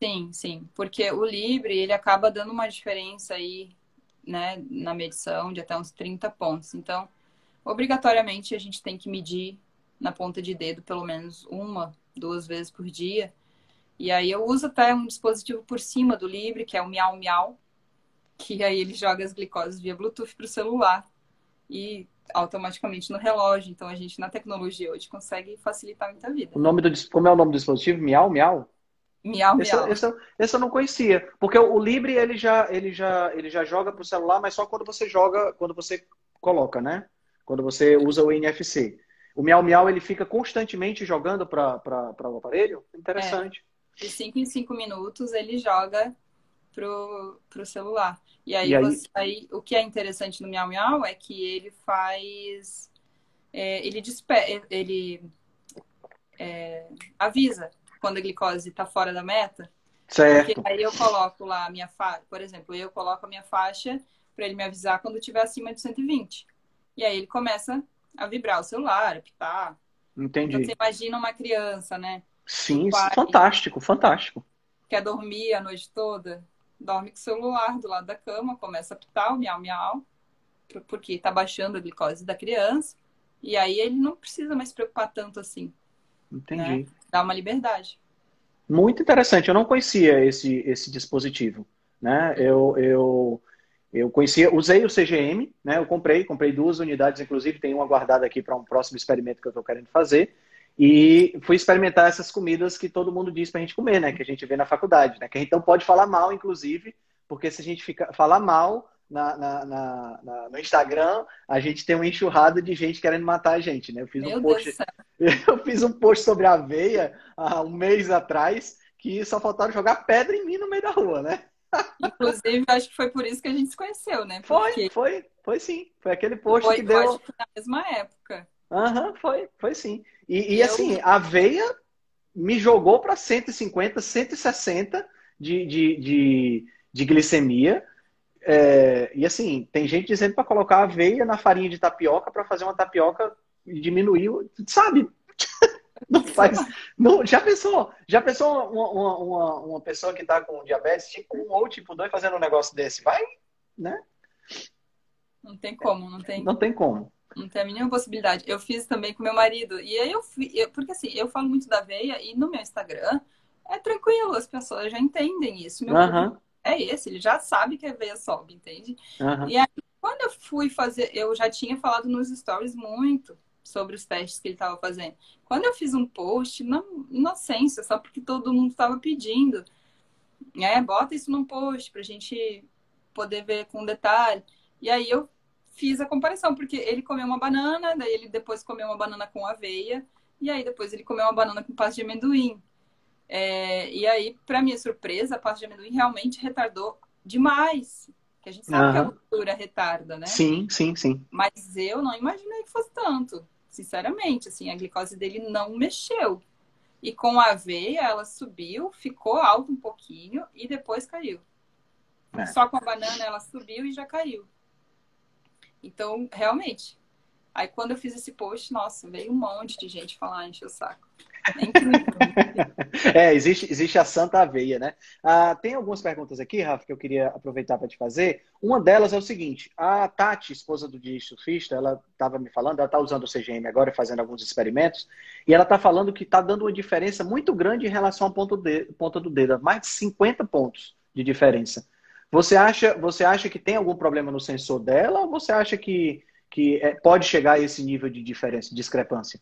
[SPEAKER 2] Sim, sim, porque o Libre ele acaba dando uma diferença aí, né, na medição de até uns 30 pontos. Então, obrigatoriamente a gente tem que medir na ponta de dedo pelo menos uma, duas vezes por dia. E aí eu uso até um dispositivo por cima do Libre, que é o Miau Miau, que aí ele joga as glicoses via Bluetooth para o celular. E automaticamente no relógio. Então a gente na tecnologia hoje consegue facilitar muita vida.
[SPEAKER 1] O nome do como é o nome do dispositivo? Miau Miau.
[SPEAKER 2] Miau
[SPEAKER 1] esse,
[SPEAKER 2] Miau.
[SPEAKER 1] Esse, esse, eu não conhecia, porque o Libre ele já ele já ele já joga para o celular, mas só quando você joga, quando você coloca, né? Quando você usa o NFC. O Miau Miau ele fica constantemente jogando para o aparelho. Interessante.
[SPEAKER 2] É. De 5 em 5 minutos ele joga pro, pro celular. E aí, e aí... Você, aí, o que é interessante no Miau Miau é que ele faz. É, ele despe ele é, avisa quando a glicose está fora da meta.
[SPEAKER 1] Certo.
[SPEAKER 2] Porque aí eu coloco lá a minha faixa, por exemplo, eu coloco a minha faixa para ele me avisar quando estiver acima de 120. E aí ele começa a vibrar o celular, apitar.
[SPEAKER 1] Entendi.
[SPEAKER 2] Então você imagina uma criança, né?
[SPEAKER 1] Sim, fantástico, fantástico.
[SPEAKER 2] Quer dormir a noite toda? dorme com o celular do lado da cama, começa a pitar o miau miau, porque está baixando a glicose da criança. E aí ele não precisa mais se preocupar tanto assim.
[SPEAKER 1] Entendi. Né?
[SPEAKER 2] Dá uma liberdade.
[SPEAKER 1] Muito interessante. Eu não conhecia esse, esse dispositivo. Né? Eu, eu, eu conhecia, usei o CGM, né? Eu comprei, comprei duas unidades, inclusive tem uma guardada aqui para um próximo experimento que eu estou querendo fazer. E fui experimentar essas comidas que todo mundo diz pra gente comer, né? Que a gente vê na faculdade, né? Que a gente não pode falar mal, inclusive, porque se a gente fica, falar mal na, na, na, na, no Instagram, a gente tem uma enxurrada de gente querendo matar a gente, né? Eu fiz
[SPEAKER 2] Meu
[SPEAKER 1] um post, <laughs> eu fiz um post sobre aveia há um mês atrás que só faltaram jogar pedra em mim no meio da rua, né?
[SPEAKER 2] Inclusive, acho que foi por isso que a gente se conheceu, né?
[SPEAKER 1] Porque... Foi, foi, foi sim. Foi aquele post
[SPEAKER 2] foi,
[SPEAKER 1] que deu.
[SPEAKER 2] Acho que na mesma época.
[SPEAKER 1] Aham, uhum, foi, foi sim. E, e assim, a veia me jogou para 150, 160 de, de, de, de glicemia. É, e assim, tem gente dizendo para colocar aveia na farinha de tapioca para fazer uma tapioca e diminuir, sabe? <laughs> Não faz. Não, já pensou? Já pensou uma, uma, uma pessoa que está com diabetes tipo 1 ou tipo 2 fazendo um negócio desse? Vai, né?
[SPEAKER 2] Não tem como, não tem.
[SPEAKER 1] Não tem como.
[SPEAKER 2] Não tem a mínima possibilidade. Eu fiz também com meu marido. E aí eu, fui, eu porque assim, eu falo muito da aveia e no meu Instagram é tranquilo, as pessoas já entendem isso. Meu
[SPEAKER 1] Aham.
[SPEAKER 2] é esse, ele já sabe que a veia sobe, entende? E aí, quando eu fui fazer, eu já tinha falado nos stories muito sobre os testes que ele estava fazendo. Quando eu fiz um post, na inocência, só porque todo mundo estava pedindo, né? Bota isso num post pra gente poder ver com detalhe. E aí eu fiz a comparação, porque ele comeu uma banana, daí ele depois comeu uma banana com aveia, e aí depois ele comeu uma banana com pasta de amendoim. É, e aí, para minha surpresa, a pasta de amendoim realmente retardou demais. Que a gente sabe que a gordura retarda, né?
[SPEAKER 1] Sim, sim, sim.
[SPEAKER 2] Mas eu não imaginei que fosse tanto. Sinceramente, assim, a glicose dele não mexeu. E com a aveia, ela subiu, ficou alta um pouquinho e depois caiu.
[SPEAKER 1] É.
[SPEAKER 2] Só com a banana ela subiu e já caiu. Então, realmente. Aí quando eu fiz esse post, nossa, veio um monte de gente falar, ah, encheu o saco. É. <laughs>
[SPEAKER 1] É, existe, existe a Santa Aveia, né? Ah, tem algumas perguntas aqui, Rafa, que eu queria aproveitar para te fazer. Uma delas é o seguinte: a Tati, esposa do DJ surfista, ela estava me falando, ela está usando o CGM agora fazendo alguns experimentos, e ela está falando que está dando uma diferença muito grande em relação à ponta do dedo, mais de 50 pontos de diferença. Você acha, você acha que tem algum problema no sensor dela ou você acha que, que é, pode chegar a esse nível de diferença, discrepância?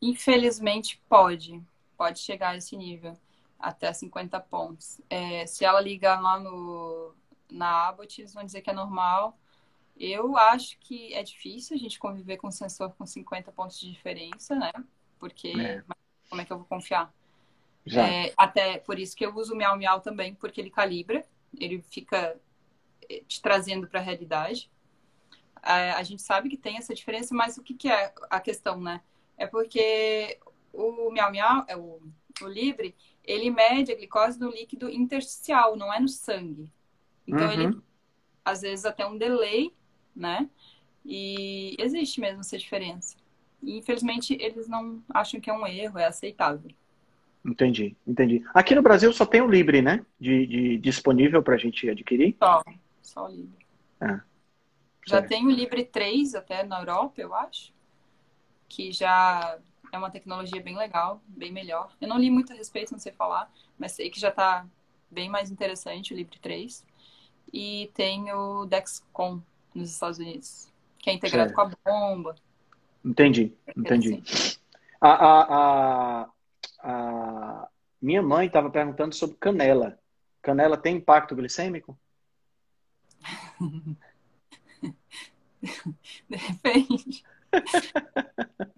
[SPEAKER 2] Infelizmente, pode. Pode chegar a esse nível, até 50 pontos. É, se ela ligar lá no, na Abbott, eles vão dizer que é normal. Eu acho que é difícil a gente conviver com um sensor com 50 pontos de diferença, né? Porque
[SPEAKER 1] É.
[SPEAKER 2] como é que eu vou confiar? É, até por isso que eu uso o Miau Miau também, porque ele calibra, ele fica eh, te trazendo para a realidade. A gente sabe que tem essa diferença, mas o que, que é a questão, né? É porque o Miau Miau, é o, o Libre, ele mede a glicose no líquido intersticial, não é no sangue. Então
[SPEAKER 1] Uhum.
[SPEAKER 2] ele, às vezes, até um delay, né? E existe mesmo essa diferença. E, infelizmente, eles não acham que é um erro, é aceitável.
[SPEAKER 1] Entendi, entendi. Aqui no Brasil só tem o Libre, né? De, de- disponível para a gente adquirir.
[SPEAKER 2] Só, só o Libre.
[SPEAKER 1] Ah,
[SPEAKER 2] Já
[SPEAKER 1] certo.
[SPEAKER 2] tem o Libre 3 até na Europa, eu acho, que já é uma tecnologia bem legal, bem melhor. Eu não li muito a respeito, não sei falar, mas sei que já está bem mais interessante o Libre 3. E tem o Dexcom nos Estados Unidos, que é integrado
[SPEAKER 1] Certo.
[SPEAKER 2] com a bomba.
[SPEAKER 1] Entendi, entendi.
[SPEAKER 2] Interessante.
[SPEAKER 1] A, a, a, a minha mãe estava perguntando sobre canela. Canela tem impacto glicêmico? <laughs>
[SPEAKER 2] Depende. <laughs>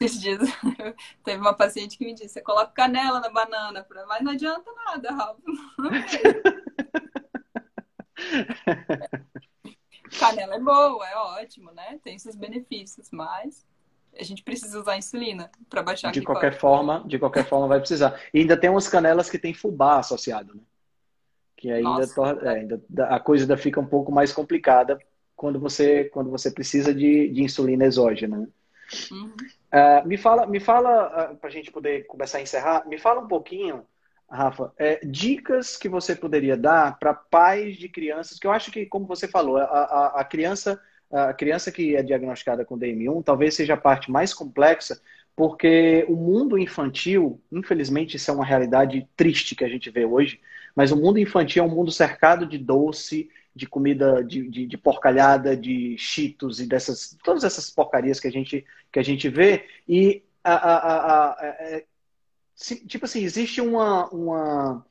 [SPEAKER 2] Esses dias <laughs> teve uma paciente que me disse: você coloca canela na banana, mas não adianta nada, Rafa. Canela é boa, é ótimo, né? Tem seus benefícios, mas a gente precisa usar insulina para baixar a
[SPEAKER 1] De qualquer forma, de qualquer forma vai precisar. E ainda tem umas canelas que tem fubá associado, né? Que ainda,
[SPEAKER 2] Nossa,
[SPEAKER 1] torna- é, ainda dá- a coisa ainda fica um pouco mais complicada quando você, quando você precisa de, de insulina exógena. né?
[SPEAKER 2] Uhum.
[SPEAKER 1] Ah, me fala, me fala para a gente poder começar a encerrar, me fala um pouquinho, Rafa, é, dicas que você poderia dar para pais de crianças, que eu acho que, como você falou, a, a, a criança, a criança que é diagnosticada com DM1 talvez seja a parte mais complexa, porque o mundo infantil, infelizmente, isso é uma realidade triste que a gente vê hoje, mas o mundo infantil é um mundo cercado de doce, de comida de, de, de porcalhada, de cheetos e dessas todas essas porcarias que a gente que a gente vê e a, a, a, a- é- se- tipo assim existe uma, uma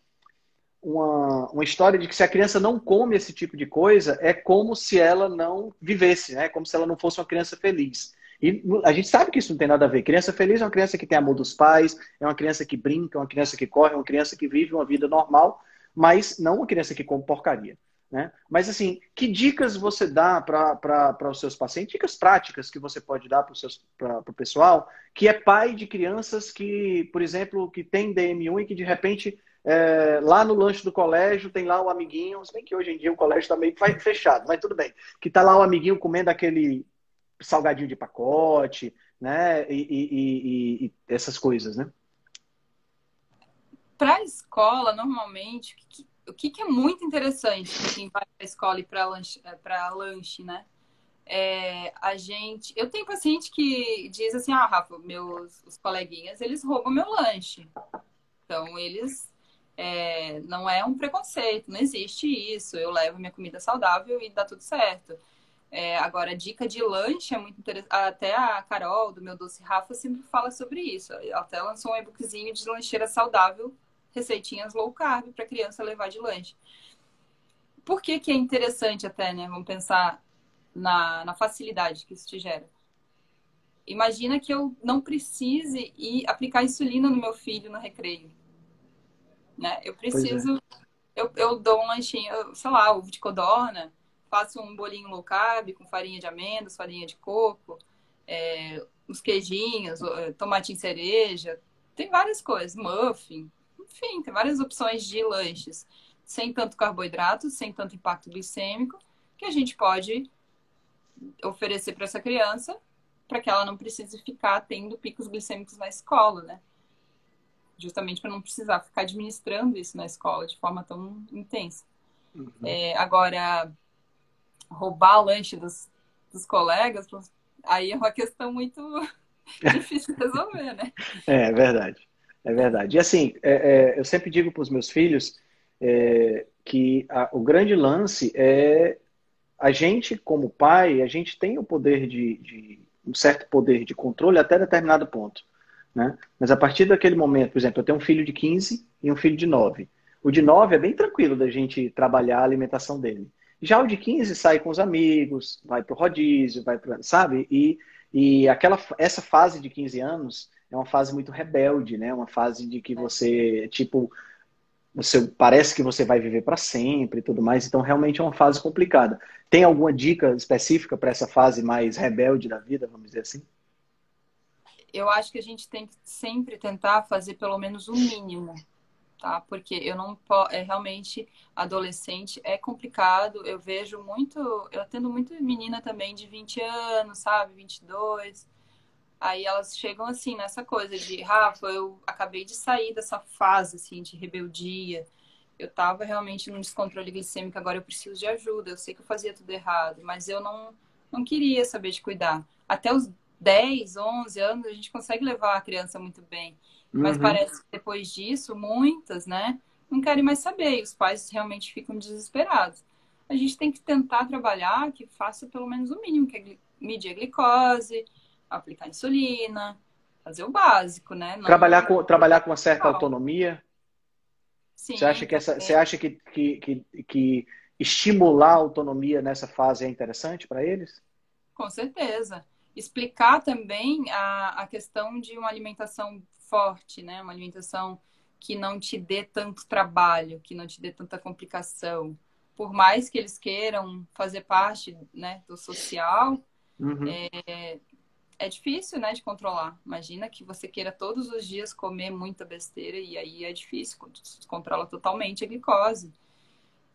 [SPEAKER 1] uma uma história de que se a criança não come esse tipo de coisa é como se ela não vivesse, né? Como se ela não fosse uma criança feliz. E a gente sabe que isso não tem nada a ver. Criança feliz é uma criança que tem amor dos pais, é uma criança que brinca, é uma criança que corre, é uma criança que vive uma vida normal, mas não uma criança que come porcaria. Né? Mas assim, que dicas você dá para os seus pacientes? Dicas práticas que você pode dar para o pessoal que é pai de crianças que, por exemplo, que tem DM1 e que de repente é, lá no lanche do colégio tem lá o amiguinho, se bem que hoje em dia o colégio está meio fechado, mas tudo bem, que está lá o amiguinho comendo aquele salgadinho de pacote, né? E, e, e, e essas coisas, né?
[SPEAKER 2] Para a escola, normalmente, o que, que, é muito interessante para quem vai para a escola e para lanche, pra lanche, né? é, a gente. Eu tenho paciente que diz assim: ah, Rafa, meus os coleguinhas, eles roubam meu lanche. Então, eles. É, não é um preconceito, não existe isso. Eu levo minha comida saudável e dá tudo certo. É, agora, dica de lanche é muito interessante. Até a Carol, do meu Doce Rafa, sempre fala sobre isso. Ela até lançou um e-bookzinho de lancheira saudável, receitinhas low carb para criança levar de lanche. Por que, que é interessante até, né? Vamos pensar na, na facilidade que isso te gera. Imagina que eu não precise ir aplicar insulina no meu filho no recreio. Né? Eu é. preciso. É. Eu, eu dou um lanchinho, sei lá, ovo de codorna, faço um bolinho low carb com farinha de amêndoas, farinha de coco, é, os queijinhos, é, tomatinho cereja, tem várias coisas, muffin, enfim, tem várias opções de lanches sem tanto carboidrato, sem tanto impacto glicêmico, que a gente pode oferecer para essa criança para que ela não precise ficar tendo picos glicêmicos na escola, né? Justamente para não precisar ficar administrando isso na escola de forma tão intensa. Uhum. É, agora, roubar lanche dos, dos colegas, aí é uma questão muito <laughs> difícil de resolver, né?
[SPEAKER 1] É, é verdade. É verdade. E assim, é, é, eu sempre digo para os meus filhos é, que a, o grande lance é a gente, como pai, a gente tem o poder de, de um certo poder de controle até determinado ponto. Né? Mas a partir daquele momento, por exemplo, eu tenho um filho de 15 e um filho de 9. O de 9 é bem tranquilo da gente trabalhar a alimentação dele. Já o de 15 sai com os amigos, vai pro rodízio, vai pro, sabe? E, e aquela, essa fase de 15 anos é uma fase muito rebelde, né? Uma fase de que você, tipo, você parece que você vai viver para sempre e tudo mais, então realmente é uma fase complicada. Tem alguma dica específica para essa fase mais rebelde da vida, vamos dizer assim?
[SPEAKER 2] Eu acho que a gente tem que sempre tentar fazer pelo menos o mínimo tá? Porque eu não posso, é realmente adolescente é complicado. Eu vejo muito, eu atendo muito menina também de 20 anos, sabe? 22. Aí elas chegam assim nessa coisa de, Rafa, eu acabei de sair dessa fase assim de rebeldia. Eu tava realmente num descontrole glicêmico, agora eu preciso de ajuda. Eu sei que eu fazia tudo errado, mas eu não não queria saber de cuidar. Até os 10, 11 anos a gente consegue levar a criança muito bem. Mas uhum. parece que depois disso, muitas, né, não querem mais saber. E os pais realmente ficam desesperados. A gente tem que tentar trabalhar que faça pelo menos o mínimo, que é medir a glicose, aplicar insulina, fazer o básico, né?
[SPEAKER 1] Não... Trabalhar, com, trabalhar com uma certa autonomia. Sim, você acha que essa, você acha que, que, que, que estimular a autonomia nessa fase é interessante para eles?
[SPEAKER 2] Com certeza. Explicar também a, a questão de uma alimentação forte, né? Uma alimentação que não te dê tanto trabalho, que não te dê tanta complicação. Por mais que eles queiram fazer parte né, do social, uhum. é, é difícil né, de controlar. Imagina que você queira todos os dias comer muita besteira e aí é difícil, controla totalmente a glicose.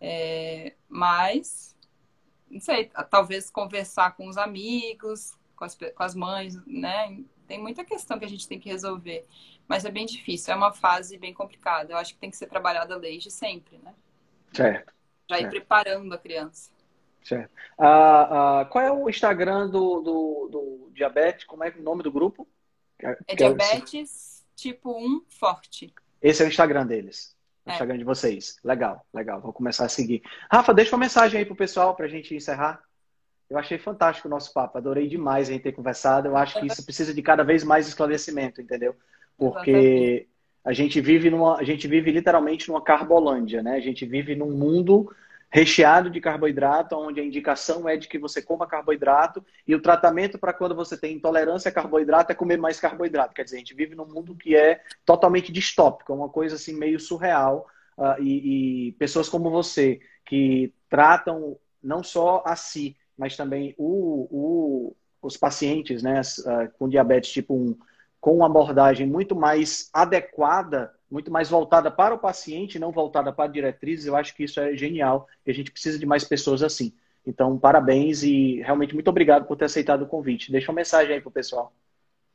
[SPEAKER 2] É, mas, não sei, talvez conversar com os amigos, com as, com as mães, né? Tem muita questão que a gente tem que resolver. Mas é bem difícil, é uma fase bem complicada. Eu acho que tem que ser trabalhada desde sempre, né?
[SPEAKER 1] Certo.
[SPEAKER 2] Já
[SPEAKER 1] certo.
[SPEAKER 2] ir preparando a criança.
[SPEAKER 1] Certo. Ah, ah, qual é o Instagram do, do, do, diabetes? Como é o nome do grupo?
[SPEAKER 2] É, é diabetes tipo 1 forte.
[SPEAKER 1] Esse é o Instagram deles. O é. Instagram de vocês. Legal, legal. Vou começar a seguir. Rafa, deixa uma mensagem aí pro pessoal pra gente encerrar. Eu achei fantástico o nosso papo, adorei demais a gente ter conversado. Eu acho que isso <laughs> precisa de cada vez mais esclarecimento, entendeu? Porque a gente vive numa, a gente vive literalmente numa carbolândia, né? A gente vive num mundo recheado de carboidrato, onde a indicação é de que você coma carboidrato e o tratamento para quando você tem intolerância a carboidrato é comer mais carboidrato. Quer dizer, a gente vive num mundo que é totalmente distópico, é uma coisa assim meio surreal. Uh, e, e pessoas como você que tratam não só a si, mas também o, o, os pacientes né, uh, com diabetes tipo 1, com uma abordagem muito mais adequada, muito mais voltada para o paciente, não voltada para diretrizes, eu acho que isso é genial e a gente precisa de mais pessoas assim. Então, parabéns e realmente muito obrigado por ter aceitado o convite. Deixa uma mensagem aí para o pessoal.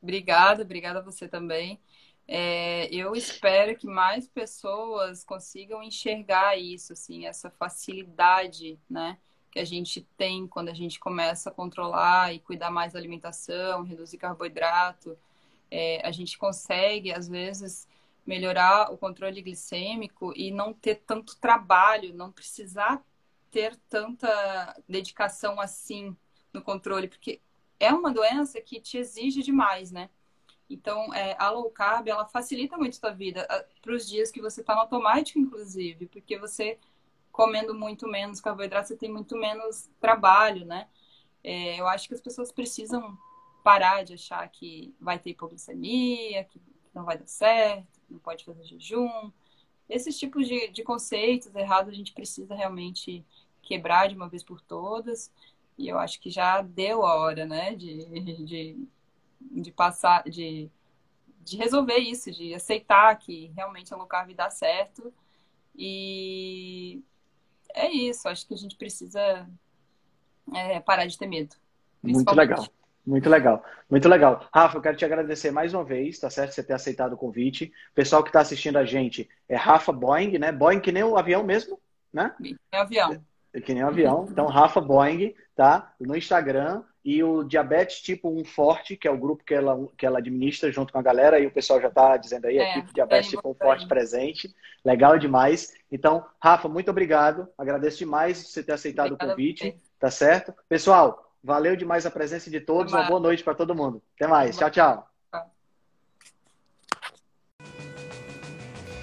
[SPEAKER 2] Obrigada, obrigada a você também. É, eu espero que mais pessoas consigam enxergar isso, assim, essa facilidade, né? Que a gente tem quando a gente começa a controlar e cuidar mais da alimentação, reduzir carboidrato, é, a gente consegue, às vezes, melhorar o controle glicêmico e não ter tanto trabalho, não precisar ter tanta dedicação assim no controle, porque é uma doença que te exige demais, né? Então, é, a low carb, ela facilita muito a sua vida para os dias que você está no automático, inclusive, porque você comendo muito menos carboidrato, você tem muito menos trabalho, né? É, eu acho que as pessoas precisam parar de achar que vai ter hipoglicemia, que não vai dar certo, que não pode fazer jejum. Esses tipos de, de conceitos errados a gente precisa realmente quebrar de uma vez por todas. E eu acho que já deu a hora, né, de, de de passar, de, de resolver isso, de aceitar que realmente a low carb dá certo. E é isso, acho que a gente precisa é, parar de ter medo.
[SPEAKER 1] Muito legal. Muito legal, muito legal. Rafa, eu quero te agradecer mais uma vez, tá certo? Você ter aceitado o convite. O pessoal que está assistindo a gente é Rafa Boeing, né? Boeing que nem o avião mesmo, né?
[SPEAKER 2] O avião.
[SPEAKER 1] É que nem o avião. Então, Rafa Boeing, tá? No Instagram e o Diabetes Tipo 1 Forte, que é o grupo que ela, que ela administra junto com a galera, e o pessoal já está dizendo aí, é, equipe Diabetes Tipo 1 Forte presente. Legal demais. Então, Rafa, muito obrigado. Agradeço demais você ter aceitado Obrigada o convite. Tá certo? Pessoal, valeu demais a presença de todos. Uma boa noite para todo mundo. Até mais. Tchau, tchau.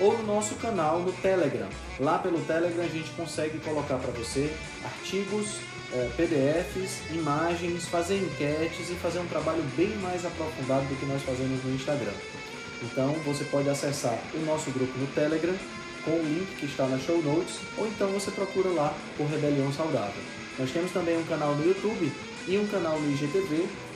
[SPEAKER 1] ou no nosso canal no Telegram. Lá pelo Telegram a gente consegue colocar para você artigos, eh, PDFs, imagens, fazer enquetes e fazer um trabalho bem mais aprofundado do que nós fazemos no Instagram. Então você pode acessar o nosso grupo no Telegram com o link que está na show notes, ou então você procura lá por Rebelião Saudável. Nós temos também um canal no YouTube e um canal no IGTV,